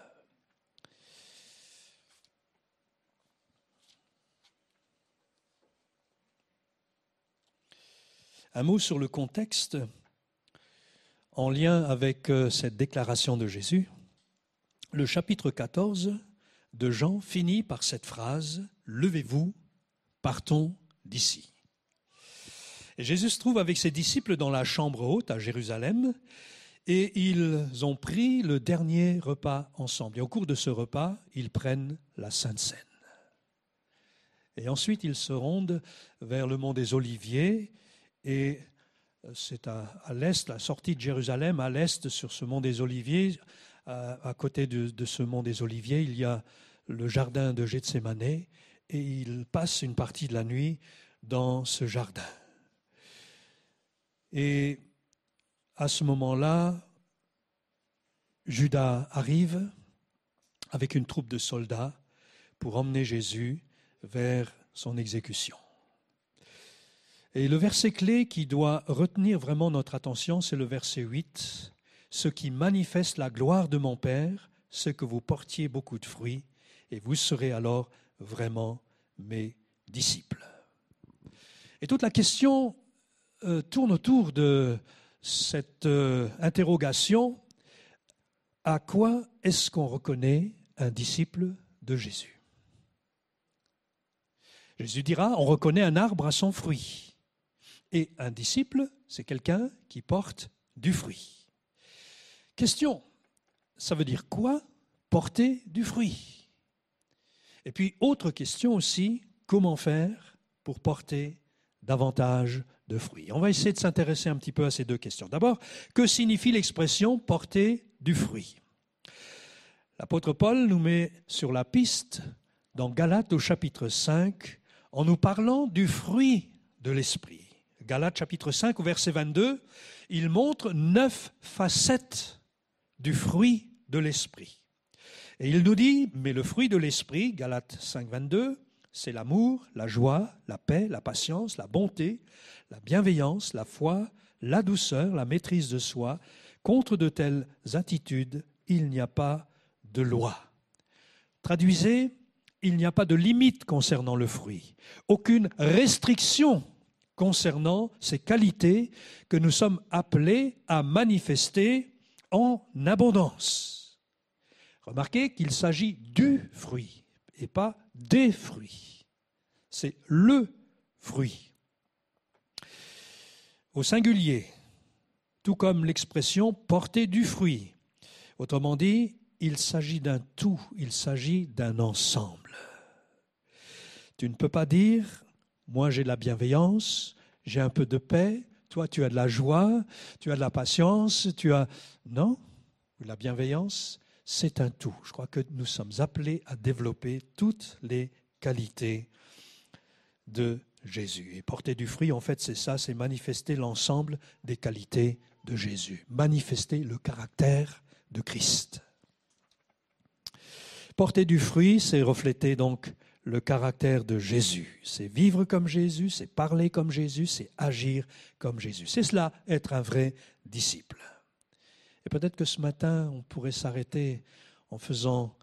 Un mot sur le contexte en lien avec euh, cette déclaration de Jésus. Le chapitre 14 de Jean finit par cette phrase Levez-vous, partons d'ici. Jésus se trouve avec ses disciples dans la chambre haute à Jérusalem et ils ont pris le dernier repas ensemble. Et au cours de ce repas, ils prennent la Sainte Seine. Et ensuite, ils se rendent vers le mont des Oliviers et c'est à, l'est, la sortie de Jérusalem, à l'est sur ce mont des Oliviers. À, côté de, de, ce mont des Oliviers, il y a le jardin de Gethsemane et ils passent une partie de la nuit dans ce jardin. Et à ce moment-là, Judas arrive avec une troupe de soldats pour emmener Jésus vers son exécution. Et le verset clé qui doit retenir vraiment notre attention, c'est le verset 8. Ce qui manifeste la gloire de mon Père, c'est que vous portiez beaucoup de fruits, et vous serez alors vraiment mes disciples. Et toute la question euh, tourne autour de cette euh, interrogation à quoi est-ce qu'on reconnaît un disciple de Jésus? Jésus dira, on reconnaît un arbre à son fruit. Et un disciple, c'est quelqu'un qui porte du fruit. Question, ça veut dire quoi porter du fruit? Et puis, autre question aussi, comment faire pour porter davantage de fruits? On va essayer de s'intéresser un petit peu à ces deux questions. D'abord, que signifie l'expression porter du fruit? L'apôtre Paul nous met sur la piste dans Galates au chapitre 5 en nous parlant du fruit de l'esprit. Galates chapitre 5 au verset 22, il montre neuf facettes du fruit de l'esprit. Et il nous dit, mais le fruit de l'esprit, Galates 5, 22, c'est l'amour, la joie, la paix, la patience, la bonté, la bienveillance, la foi, la douceur, la maîtrise de soi. Contre de telles attitudes, il n'y a pas de loi. Traduisez, il n'y a pas de limite concernant le fruit, aucune restriction concernant ces qualités que nous sommes appelés à manifester en abondance. Remarquez qu'il s'agit du fruit et pas des fruits. C'est le fruit. Au singulier, tout comme l'expression porter du fruit. Autrement dit, il s'agit d'un tout, il s'agit d'un ensemble. Tu ne peux pas dire, moi j'ai de la bienveillance, j'ai un peu de paix, toi tu as de la joie, tu as de la patience, tu as... Non, la bienveillance, c'est un tout. Je crois que nous sommes appelés à développer toutes les qualités de Jésus. Et porter du fruit, en fait, c'est ça, c'est manifester l'ensemble des qualités de Jésus, manifester le caractère de Christ. Porter du fruit, c'est refléter donc le caractère de Jésus. C'est vivre comme Jésus, c'est parler comme Jésus, c'est agir comme Jésus. C'est cela, être un vrai disciple. Et peut-être que ce matin, on pourrait s'arrêter en faisant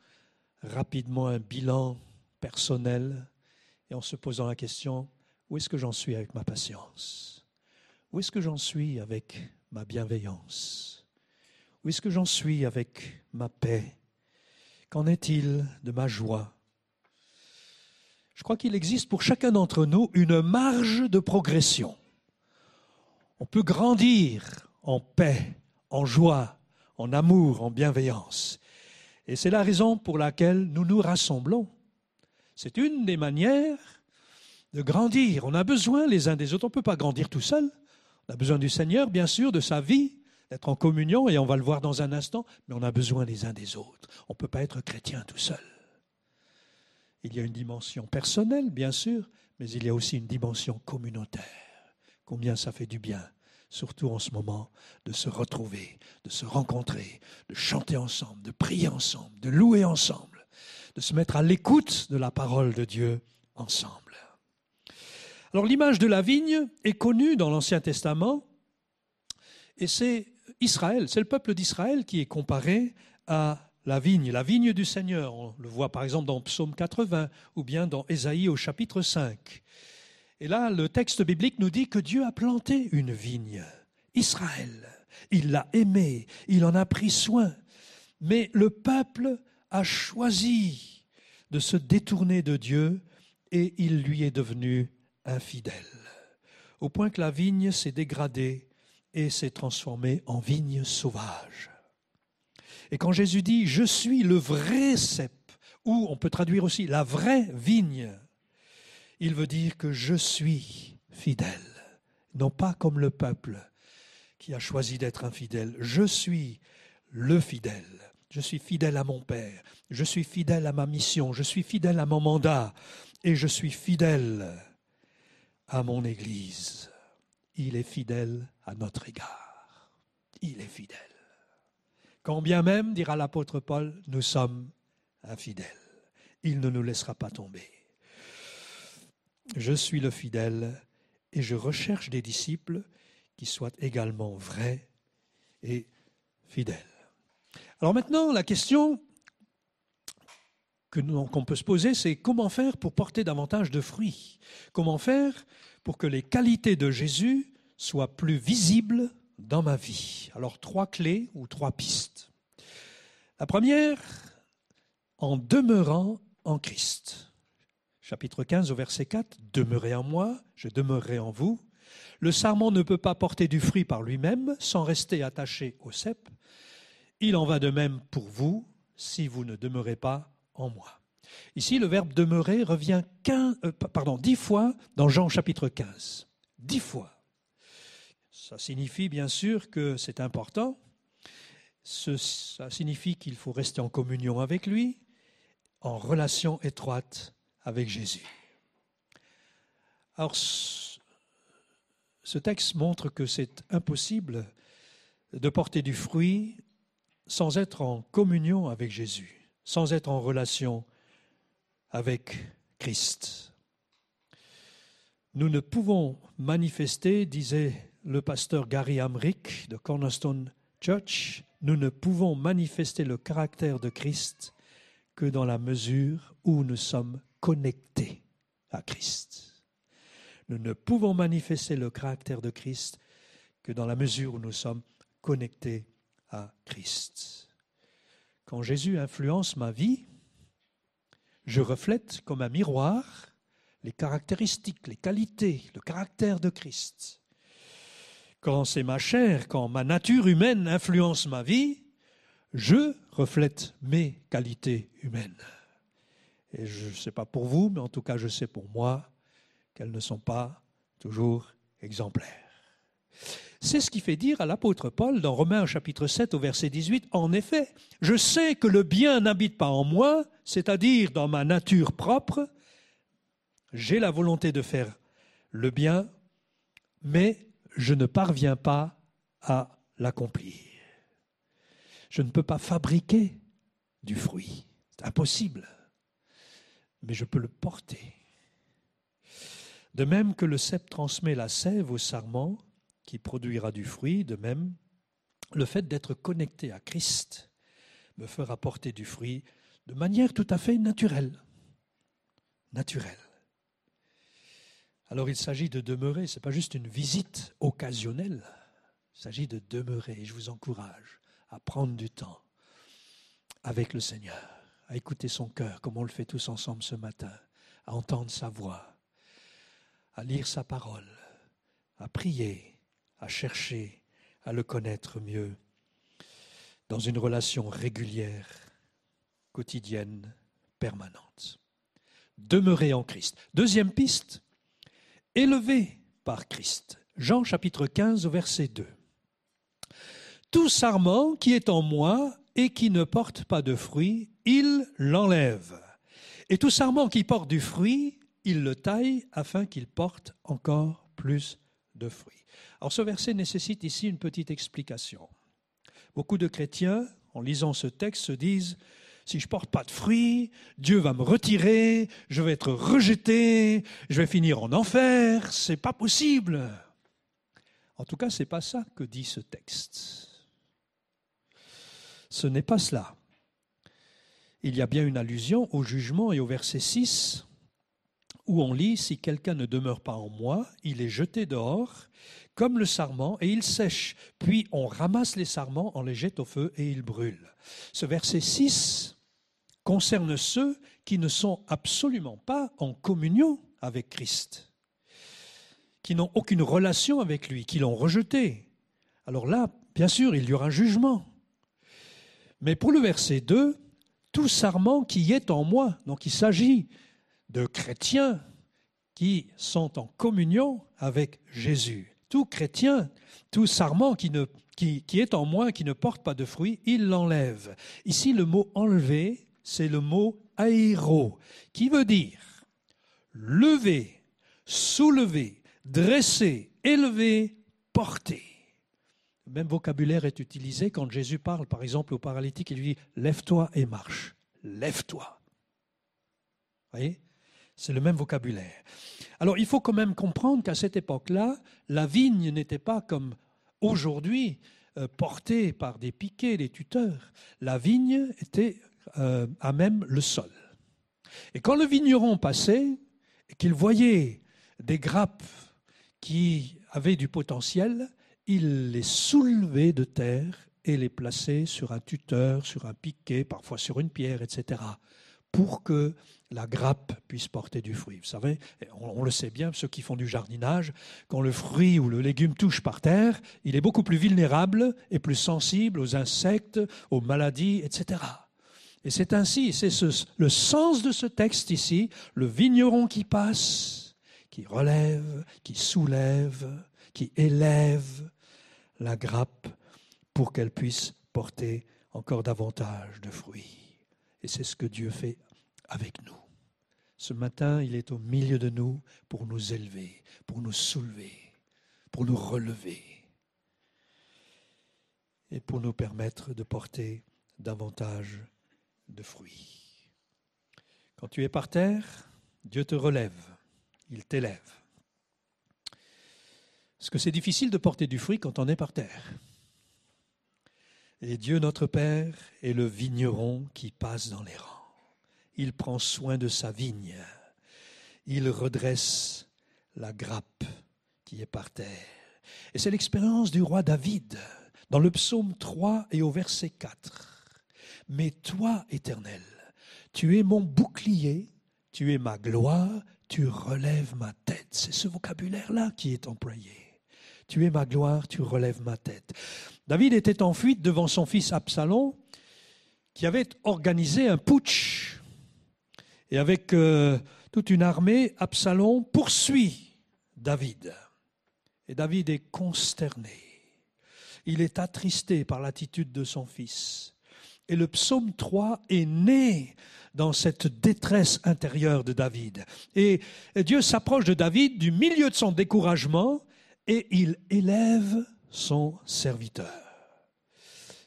rapidement un bilan personnel et en se posant la question, où est-ce que j'en suis avec ma patience? Où est-ce que j'en suis avec ma bienveillance? Où est-ce que j'en suis avec ma paix? Qu'en est-il de ma joie? Je crois qu'il existe pour chacun d'entre nous une marge de progression. On peut grandir en paix, en joie, en amour, en bienveillance. Et c'est la raison pour laquelle nous nous rassemblons. C'est une des manières de grandir. On a besoin les uns des autres. On ne peut pas grandir tout seul. On a besoin du Seigneur, bien sûr, de sa vie, d'être en communion, et on va le voir dans un instant, mais on a besoin les uns des autres. On ne peut pas être chrétien tout seul. Il y a une dimension personnelle, bien sûr, mais il y a aussi une dimension communautaire. Combien ça fait du bien surtout en ce moment, de se retrouver, de se rencontrer, de chanter ensemble, de prier ensemble, de louer ensemble, de se mettre à l'écoute de la parole de Dieu ensemble. Alors l'image de la vigne est connue dans l'Ancien Testament et c'est Israël, c'est le peuple d'Israël qui est comparé à la vigne, la vigne du Seigneur. On le voit par exemple dans Psaume 80 ou bien dans Ésaïe au chapitre 5. Et là, le texte biblique nous dit que Dieu a planté une vigne, Israël. Il l'a aimé, il en a pris soin. Mais le peuple a choisi de se détourner de Dieu et il lui est devenu infidèle. Au point que la vigne s'est dégradée et s'est transformée en vigne sauvage. Et quand Jésus dit Je suis le vrai cep, ou on peut traduire aussi la vraie vigne, il veut dire que je suis fidèle, non pas comme le peuple qui a choisi d'être infidèle. Je suis le fidèle. Je suis fidèle à mon Père. Je suis fidèle à ma mission. Je suis fidèle à mon mandat. Et je suis fidèle à mon Église. Il est fidèle à notre égard. Il est fidèle. Bien même, dira l'apôtre Paul, nous sommes infidèles. Il ne nous laissera pas tomber. Je suis le fidèle et je recherche des disciples qui soient également vrais et fidèles. Alors maintenant, la question qu'on peut se poser, c'est comment faire pour porter davantage de fruits? Comment faire pour que les qualités de Jésus soient plus visibles dans ma vie Alors trois clés ou trois pistes. La première, en demeurant en Christ chapitre 15 au verset 4, Demeurez en moi, je demeurerai en vous. Le sarment ne peut pas porter du fruit par lui-même sans rester attaché au cep. Il en va de même pour vous si vous ne demeurez pas en moi. Ici, le verbe demeurer revient euh, dix fois dans Jean chapitre 15. Dix fois. Ça signifie bien sûr que c'est important. ça signifie qu'il faut rester en communion avec lui, en relation étroite avec Jésus. Alors, ce texte montre que c'est impossible de porter du fruit sans être en communion avec Jésus, sans être en relation avec Christ. Nous ne pouvons manifester, disait le pasteur Gary Amrick de Cornerstone Church, nous ne pouvons manifester le caractère de Christ que dans la mesure où nous sommes connectés à Christ. Nous ne pouvons manifester le caractère de Christ que dans la mesure où nous sommes connectés à Christ. Quand Jésus influence ma vie, je reflète comme un miroir les caractéristiques, les qualités, le caractère de Christ. Quand c'est ma chair, quand ma nature humaine influence ma vie, je reflète mes qualités humaines. Et je ne sais pas pour vous, mais en tout cas je sais pour moi qu'elles ne sont pas toujours exemplaires. C'est ce qui fait dire à l'apôtre Paul dans Romains chapitre 7 au verset 18, En effet, je sais que le bien n'habite pas en moi, c'est-à-dire dans ma nature propre, j'ai la volonté de faire le bien, mais je ne parviens pas à l'accomplir. Je ne peux pas fabriquer du fruit. C'est impossible mais je peux le porter. De même que le cep transmet la sève au sarment, qui produira du fruit, de même, le fait d'être connecté à Christ me fera porter du fruit de manière tout à fait naturelle. Naturelle. Alors il s'agit de demeurer, ce n'est pas juste une visite occasionnelle, il s'agit de demeurer. Je vous encourage à prendre du temps avec le Seigneur à écouter son cœur, comme on le fait tous ensemble ce matin, à entendre sa voix, à lire sa parole, à prier, à chercher, à le connaître mieux, dans une relation régulière, quotidienne, permanente. Demeurer en Christ. Deuxième piste, élevé par Christ. Jean chapitre 15 verset 2. Tout sarment qui est en moi et qui ne porte pas de fruit, il l'enlève. Et tout sarment qui porte du fruit, il le taille afin qu'il porte encore plus de fruits. Alors ce verset nécessite ici une petite explication. Beaucoup de chrétiens, en lisant ce texte, se disent si je porte pas de fruits, Dieu va me retirer, je vais être rejeté, je vais finir en enfer, c'est pas possible. En tout cas, c'est pas ça que dit ce texte. Ce n'est pas cela. Il y a bien une allusion au jugement et au verset 6, où on lit Si quelqu'un ne demeure pas en moi, il est jeté dehors, comme le sarment, et il sèche. Puis on ramasse les sarments, on les jette au feu et ils brûlent. Ce verset 6 concerne ceux qui ne sont absolument pas en communion avec Christ, qui n'ont aucune relation avec lui, qui l'ont rejeté. Alors là, bien sûr, il y aura un jugement. Mais pour le verset 2, tout sarment qui est en moi, donc il s'agit de chrétiens qui sont en communion avec Jésus. Tout chrétien, tout sarment qui, est en moi, qui ne porte pas de fruits, il l'enlève. Ici, le mot enlever, c'est le mot aéro, qui veut dire lever, soulever, dresser, élever, porter. Le même vocabulaire est utilisé quand Jésus parle, par exemple, au paralytique, il lui dit Lève-toi et marche. Lève-toi. voyez? C'est le même vocabulaire. Alors, il faut quand même comprendre qu'à cette époque-là, la vigne n'était pas comme aujourd'hui, euh, portée par des piquets, des tuteurs. La vigne était euh, à même le sol. Et quand le vigneron passait et qu'il voyait des grappes qui avaient du potentiel, il les soulevait de terre et les plaçait sur un tuteur, sur un piquet, parfois sur une pierre, etc., pour que la grappe puisse porter du fruit. Vous savez, on, le sait bien, ceux qui font du jardinage, quand le fruit ou le légume touche par terre, il est beaucoup plus vulnérable et plus sensible aux insectes, aux maladies, etc. Et c'est ainsi, c'est le sens de ce texte ici, le vigneron qui passe, qui relève, qui soulève, qui élève la grappe pour qu'elle puisse porter encore davantage de fruits. Et c'est ce que Dieu fait avec nous. Ce matin, il est au milieu de nous pour nous élever, pour nous soulever, pour nous relever et pour nous permettre de porter davantage de fruits. Quand tu es par terre, Dieu te relève, il t'élève. Parce que c'est difficile de porter du fruit quand on est par terre. Et Dieu notre Père est le vigneron qui passe dans les rangs. Il prend soin de sa vigne. Il redresse la grappe qui est par terre. Et c'est l'expérience du roi David dans le psaume 3 et au verset 4. Mais toi, Éternel, tu es mon bouclier, tu es ma gloire, tu relèves ma tête. C'est ce vocabulaire-là qui est employé. Tu es ma gloire, tu relèves ma tête. David était en fuite devant son fils Absalom, qui avait organisé un putsch. Et avec euh, toute une armée, Absalom poursuit David. Et David est consterné. Il est attristé par l'attitude de son fils. Et le psaume 3 est né dans cette détresse intérieure de David. Et Dieu s'approche de David du milieu de son découragement et il élève son serviteur.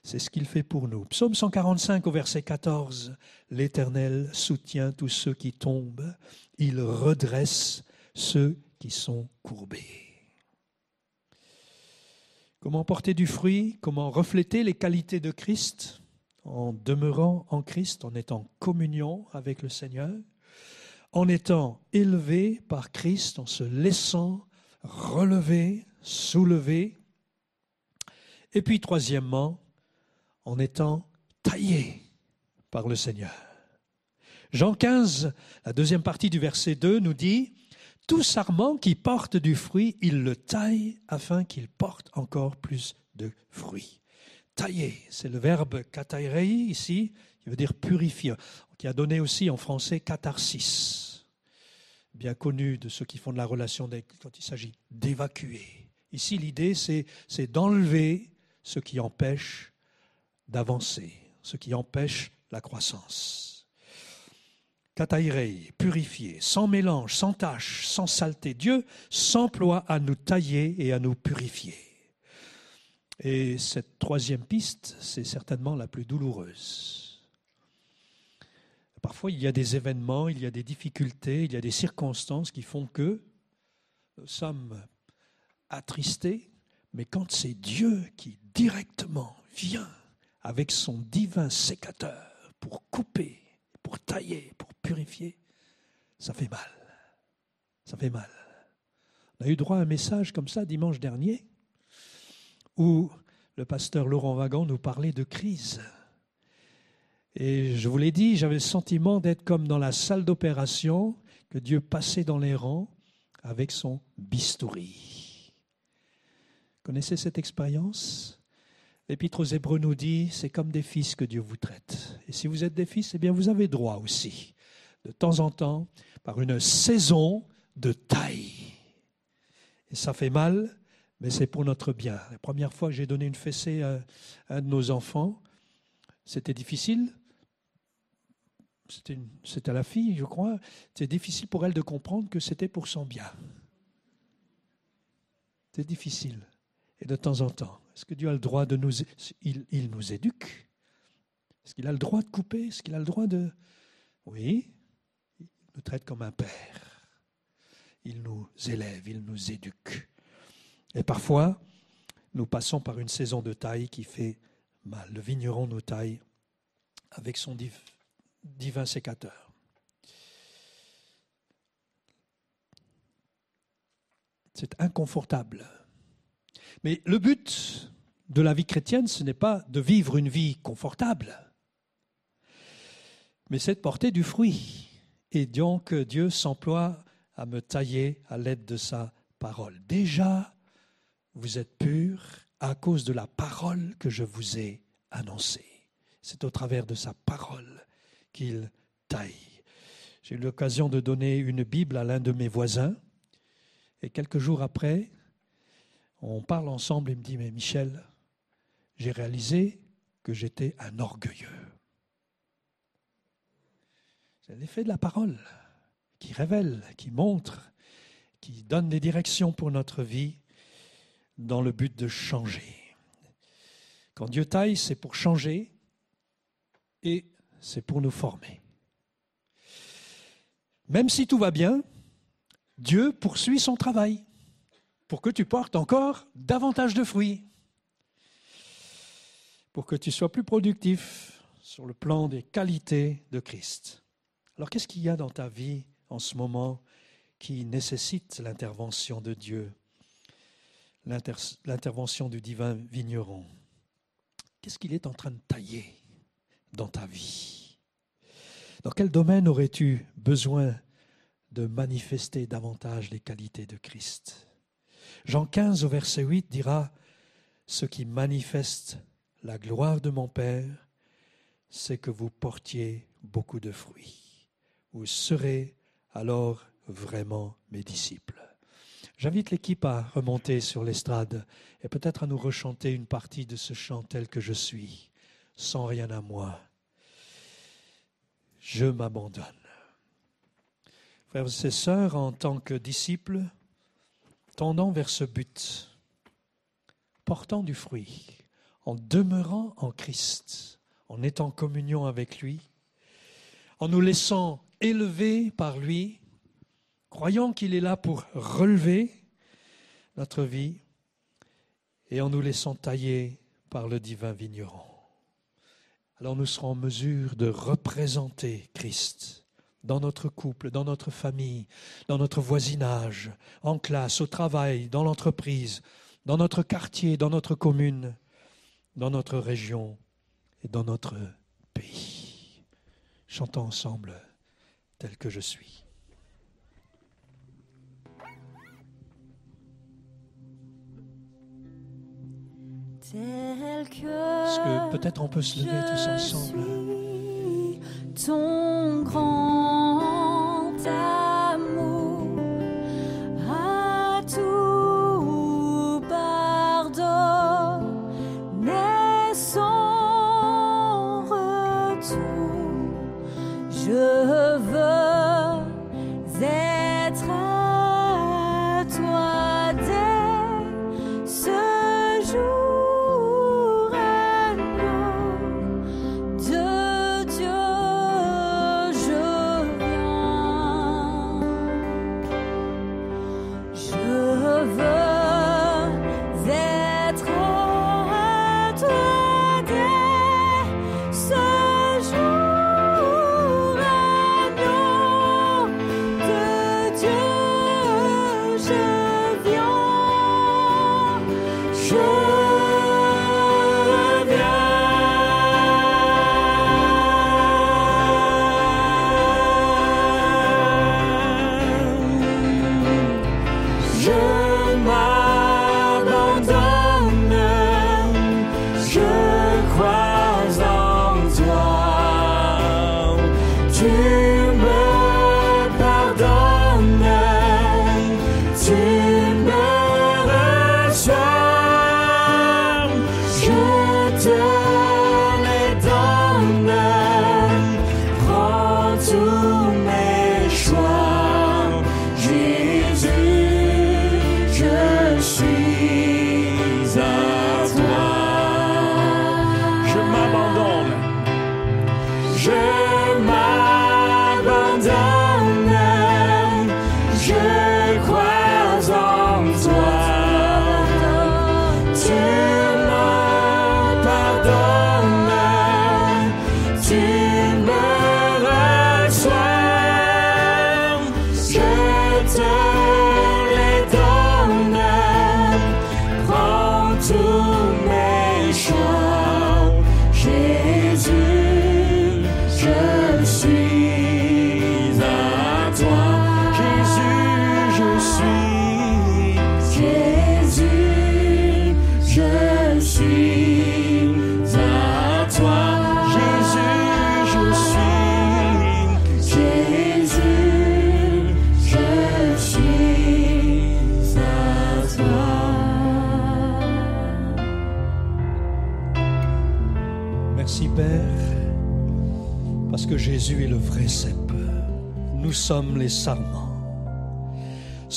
C'est ce qu'il fait pour nous. Psaume 145 au verset 14. L'Éternel soutient tous ceux qui tombent, il redresse ceux qui sont courbés. Comment porter du fruit? Comment refléter les qualités de Christ? En demeurant en Christ, en étant en communion avec le Seigneur, en étant élevé par Christ, en se laissant relever, soulever, et puis troisièmement, en étant taillé par le Seigneur. Jean 15, la deuxième partie du verset 2 nous dit, Tout sarment qui porte du fruit, il le taille afin qu'il porte encore plus de fruits tailler. C'est le verbe katairei ici, qui veut dire purifier, qui a donné aussi en français catharsis, bien connu de ceux qui font de la relation quand il s'agit d'évacuer. Ici, l'idée, c'est, d'enlever ce qui empêche d'avancer, ce qui empêche la croissance. Katairei, purifier, sans mélange, sans tache, sans saleté. Dieu s'emploie à nous tailler et à nous purifier. Et cette troisième piste, c'est certainement la plus douloureuse. Parfois, il y a des événements, il y a des difficultés, il y a des circonstances qui font que nous sommes attristés, mais quand c'est Dieu qui directement vient avec son divin sécateur pour couper, pour tailler, pour purifier, ça fait mal. Ça fait mal. On a eu droit à un message comme ça dimanche dernier où le pasteur Laurent Vagan nous parlait de crise. Et je vous l'ai dit, j'avais le sentiment d'être comme dans la salle d'opération, que Dieu passait dans les rangs avec son bistouri. Connaissez cette expérience? L'Épître aux Hébreux nous dit, c'est comme des fils que Dieu vous traite. Et si vous êtes des fils, eh bien vous avez droit aussi, de temps en temps, par une saison de taille. Et ça fait mal, mais c'est pour notre bien. La première fois que j'ai donné une fessée à un de nos enfants, c'était difficile. C'était la fille, je crois. C'était difficile pour elle de comprendre que c'était pour son bien. C'est difficile. Et de temps en temps, est-ce que Dieu a le droit de nous... Il, il nous éduque? Est-ce qu'il a le droit de couper? Est-ce qu'il a le droit de... Oui, il nous traite comme un père. Il nous élève, il nous éduque. Et parfois, nous passons par une saison de taille qui fait mal. Le vigneron nous taille avec son divin sécateur. C'est inconfortable. Mais le but de la vie chrétienne, ce n'est pas de vivre une vie confortable, mais c'est de porter du fruit. Et donc Dieu s'emploie à me tailler à l'aide de sa parole. Déjà, vous êtes purs à cause de la parole que je vous ai annoncée. C'est au travers de sa parole qu'il taille. J'ai eu l'occasion de donner une Bible à l'un de mes voisins, et quelques jours après, on parle ensemble et il me dit, mais Michel, j'ai réalisé que j'étais un orgueilleux. C'est l'effet de la parole qui révèle, qui montre, qui donne des directions pour notre vie dans le but de changer. Quand Dieu taille, c'est pour changer et c'est pour nous former. Même si tout va bien, Dieu poursuit son travail pour que tu portes encore davantage de fruits, pour que tu sois plus productif sur le plan des qualités de Christ. Alors qu'est-ce qu'il y a dans ta vie en ce moment qui nécessite l'intervention de Dieu, l'intervention du divin vigneron Qu'est-ce qu'il est en train de tailler dans ta vie? Dans quel domaine aurais-tu besoin de manifester davantage les qualités de Christ? Jean 15 au verset 8 dira, Ce qui manifeste la gloire de mon Père, c'est que vous portiez beaucoup de fruits. Vous serez alors vraiment mes disciples. J'invite l'équipe à remonter sur l'estrade et peut-être à nous rechanter une partie de ce chant tel que je suis, sans rien à moi. Je m'abandonne. Frères et sœurs, en tant que disciples, tendant vers ce but, portant du fruit, en demeurant en Christ, en étant en communion avec lui, en nous laissant élever par lui, croyant qu'il est là pour relever notre vie, et en nous laissant tailler par le divin vigneron. Alors nous serons en mesure de représenter Christ dans notre couple, dans notre famille, dans notre voisinage, en classe, au travail, dans l'entreprise, dans notre quartier, dans notre commune, dans notre région et dans notre pays. Chantons ensemble tel que je suis. Est-ce que peut-être on peut se lever tous ensemble? ton grand amour à tout pardon n'est sans retour. Je veux être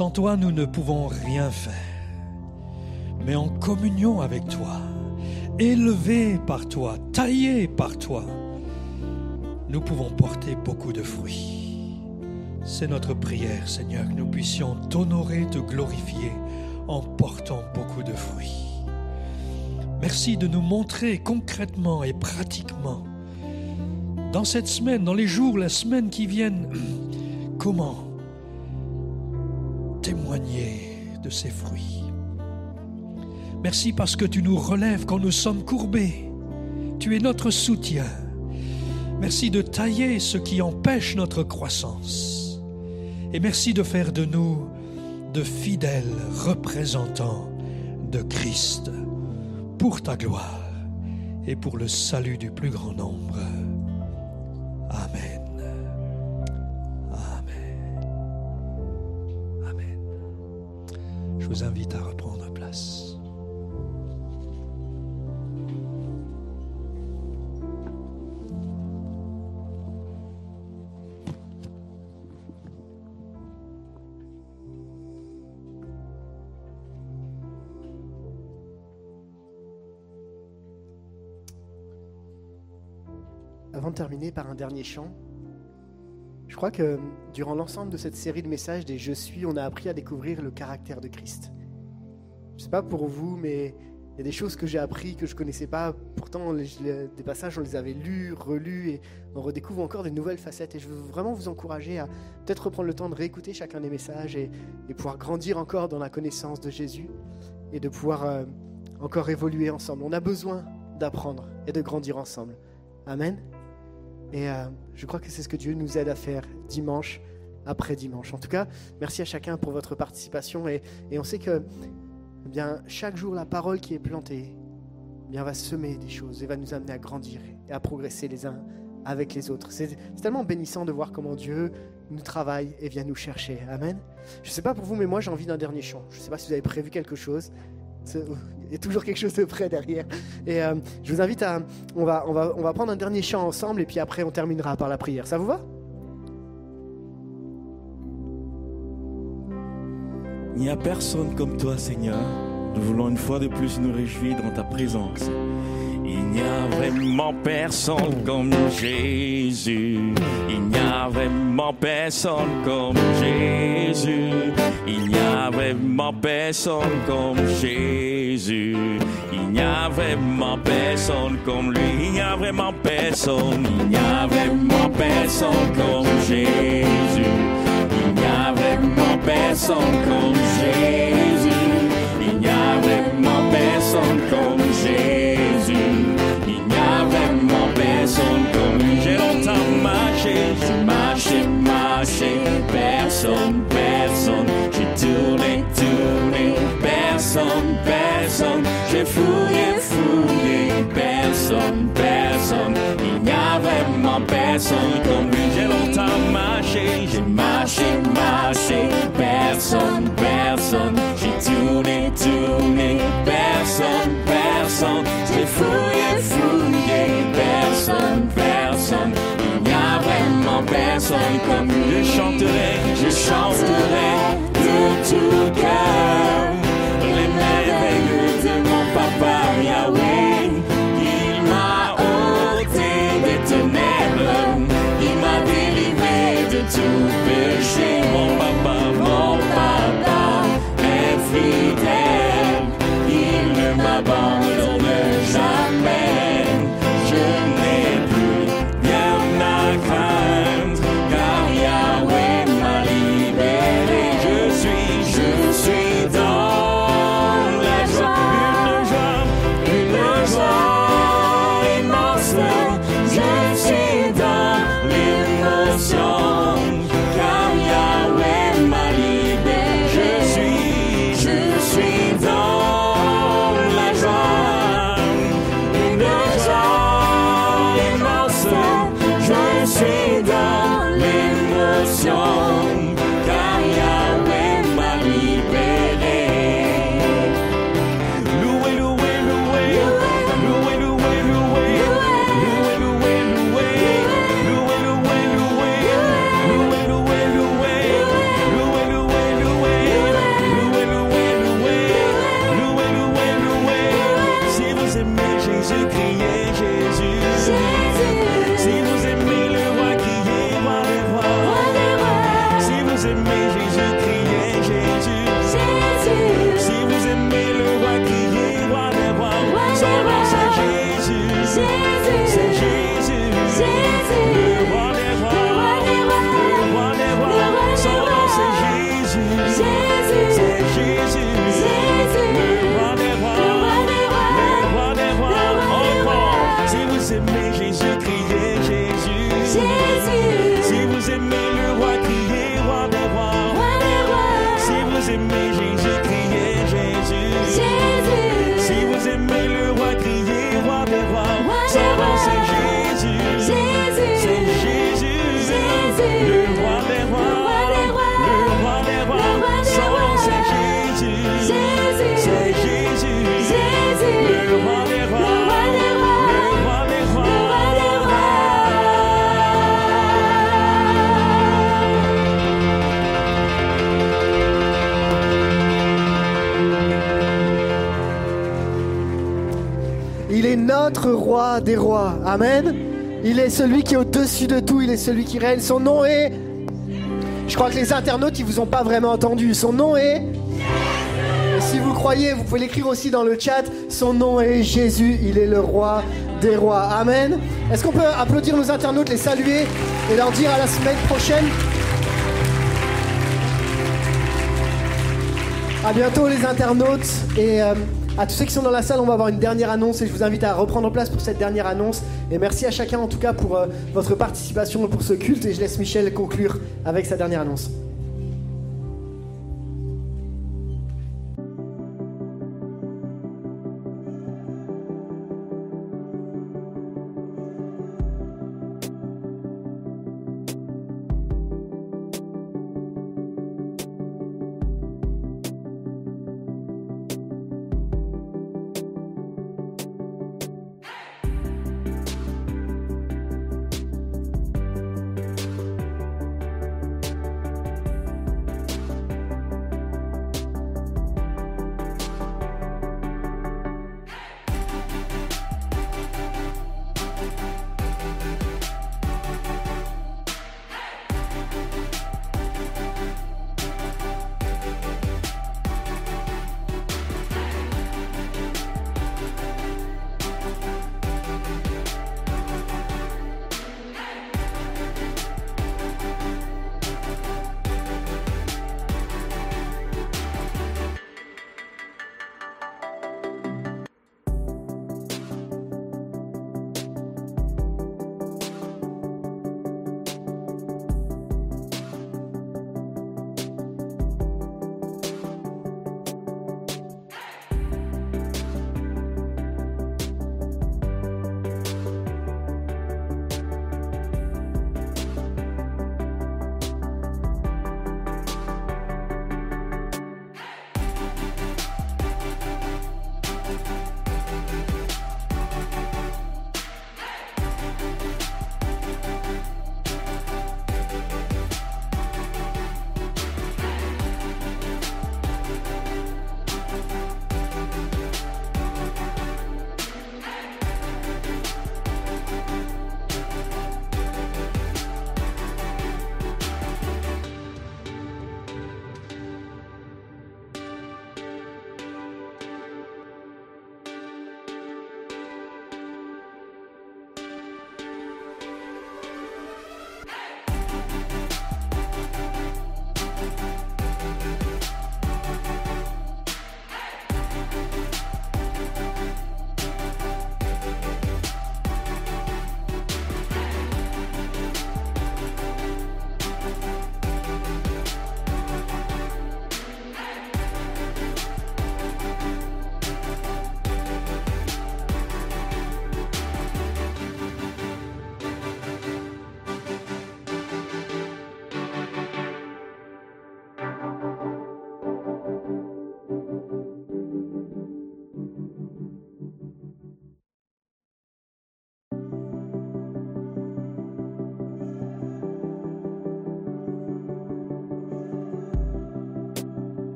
Sans toi, nous ne pouvons rien faire. Mais en communion avec toi, élevés par toi, taillés par toi, nous pouvons porter beaucoup de fruits. C'est notre prière, Seigneur, que nous puissions t'honorer, te glorifier en portant beaucoup de fruits. Merci de nous montrer concrètement et pratiquement, dans cette semaine, dans les jours, la semaine qui viennent, comment témoigner de ces fruits. Merci parce que tu nous relèves quand nous sommes courbés. Tu es notre soutien. Merci de tailler ce qui empêche notre croissance. Et merci de faire de nous de fidèles représentants de Christ pour ta gloire et pour le salut du plus grand nombre. Amen. Vous invite à reprendre place. Avant de terminer par un dernier chant, je crois que durant l'ensemble de cette série de messages des Je suis, on a appris à découvrir le caractère de Christ. Je sais pas pour vous, mais il y a des choses que j'ai appris que je connaissais pas. Pourtant, des passages, on les avait lus, relus, et on redécouvre encore des nouvelles facettes. Et je veux vraiment vous encourager à peut-être reprendre le temps de réécouter chacun des messages et, et pouvoir grandir encore dans la connaissance de Jésus et de pouvoir euh, encore évoluer ensemble. On a besoin d'apprendre et de grandir ensemble. Amen. Et euh, je crois que c'est ce que Dieu nous aide à faire dimanche après dimanche. En tout cas, merci à chacun pour votre participation. Et, on sait que eh bien, chaque jour, la parole qui est plantée eh bien, va semer des choses et va nous amener à grandir et à progresser les uns avec les autres. C'est c'est tellement bénissant de voir comment Dieu nous travaille et vient nous chercher. Amen. Je ne sais pas pour vous, mais moi j'ai envie d'un dernier chant. Je ne sais pas si vous avez prévu quelque chose. Il y a toujours quelque chose de près derrière. Et euh, je vous invite à... On va, on, va, on va prendre un dernier chant ensemble et puis après on terminera par la prière. Ça vous va? Il n'y a personne comme toi, Seigneur. Nous voulons une fois de plus nous réjouir dans ta présence. Il n'y a vraiment personne comme Jésus. Il n'y a vraiment personne comme Jésus. Il n'y a vraiment personne comme Jésus. Il n'y a vraiment personne comme lui. Il n'y a vraiment personne. Il n'y a vraiment personne comme Jésus. Il n'y a vraiment personne comme Jésus. Il n'y a vraiment personne comme marché, j'ai marché, marché. Personne, personne. J'ai tourné, tourné. Personne, personne. J'ai fouillé, fouillé. Personne, personne. Il n'y a vraiment personne comme lui. J'ai longtemps marché, j'ai marché, marché. Personne, personne. J'ai tourné, tourné. Personne, personne comme. Je chanterai, je chanterai de tout cœur celui qui est au-dessus de tout. Il est celui qui règne. Son nom est... Je crois que les internautes, ils vous ont pas vraiment entendu. Son nom est... Si vous croyez, vous pouvez l'écrire aussi dans le chat. Son nom est Jésus. Il est le roi des rois. Amen. Est-ce qu'on peut applaudir nos internautes, les saluer et leur dire à la semaine prochaine? À bientôt les internautes et euh, à tous ceux qui sont dans la salle, on va avoir une dernière annonce et je vous invite à reprendre place pour cette dernière annonce. Et merci à chacun en tout cas pour euh, votre participation pour ce culte et je laisse Michel conclure avec sa dernière annonce.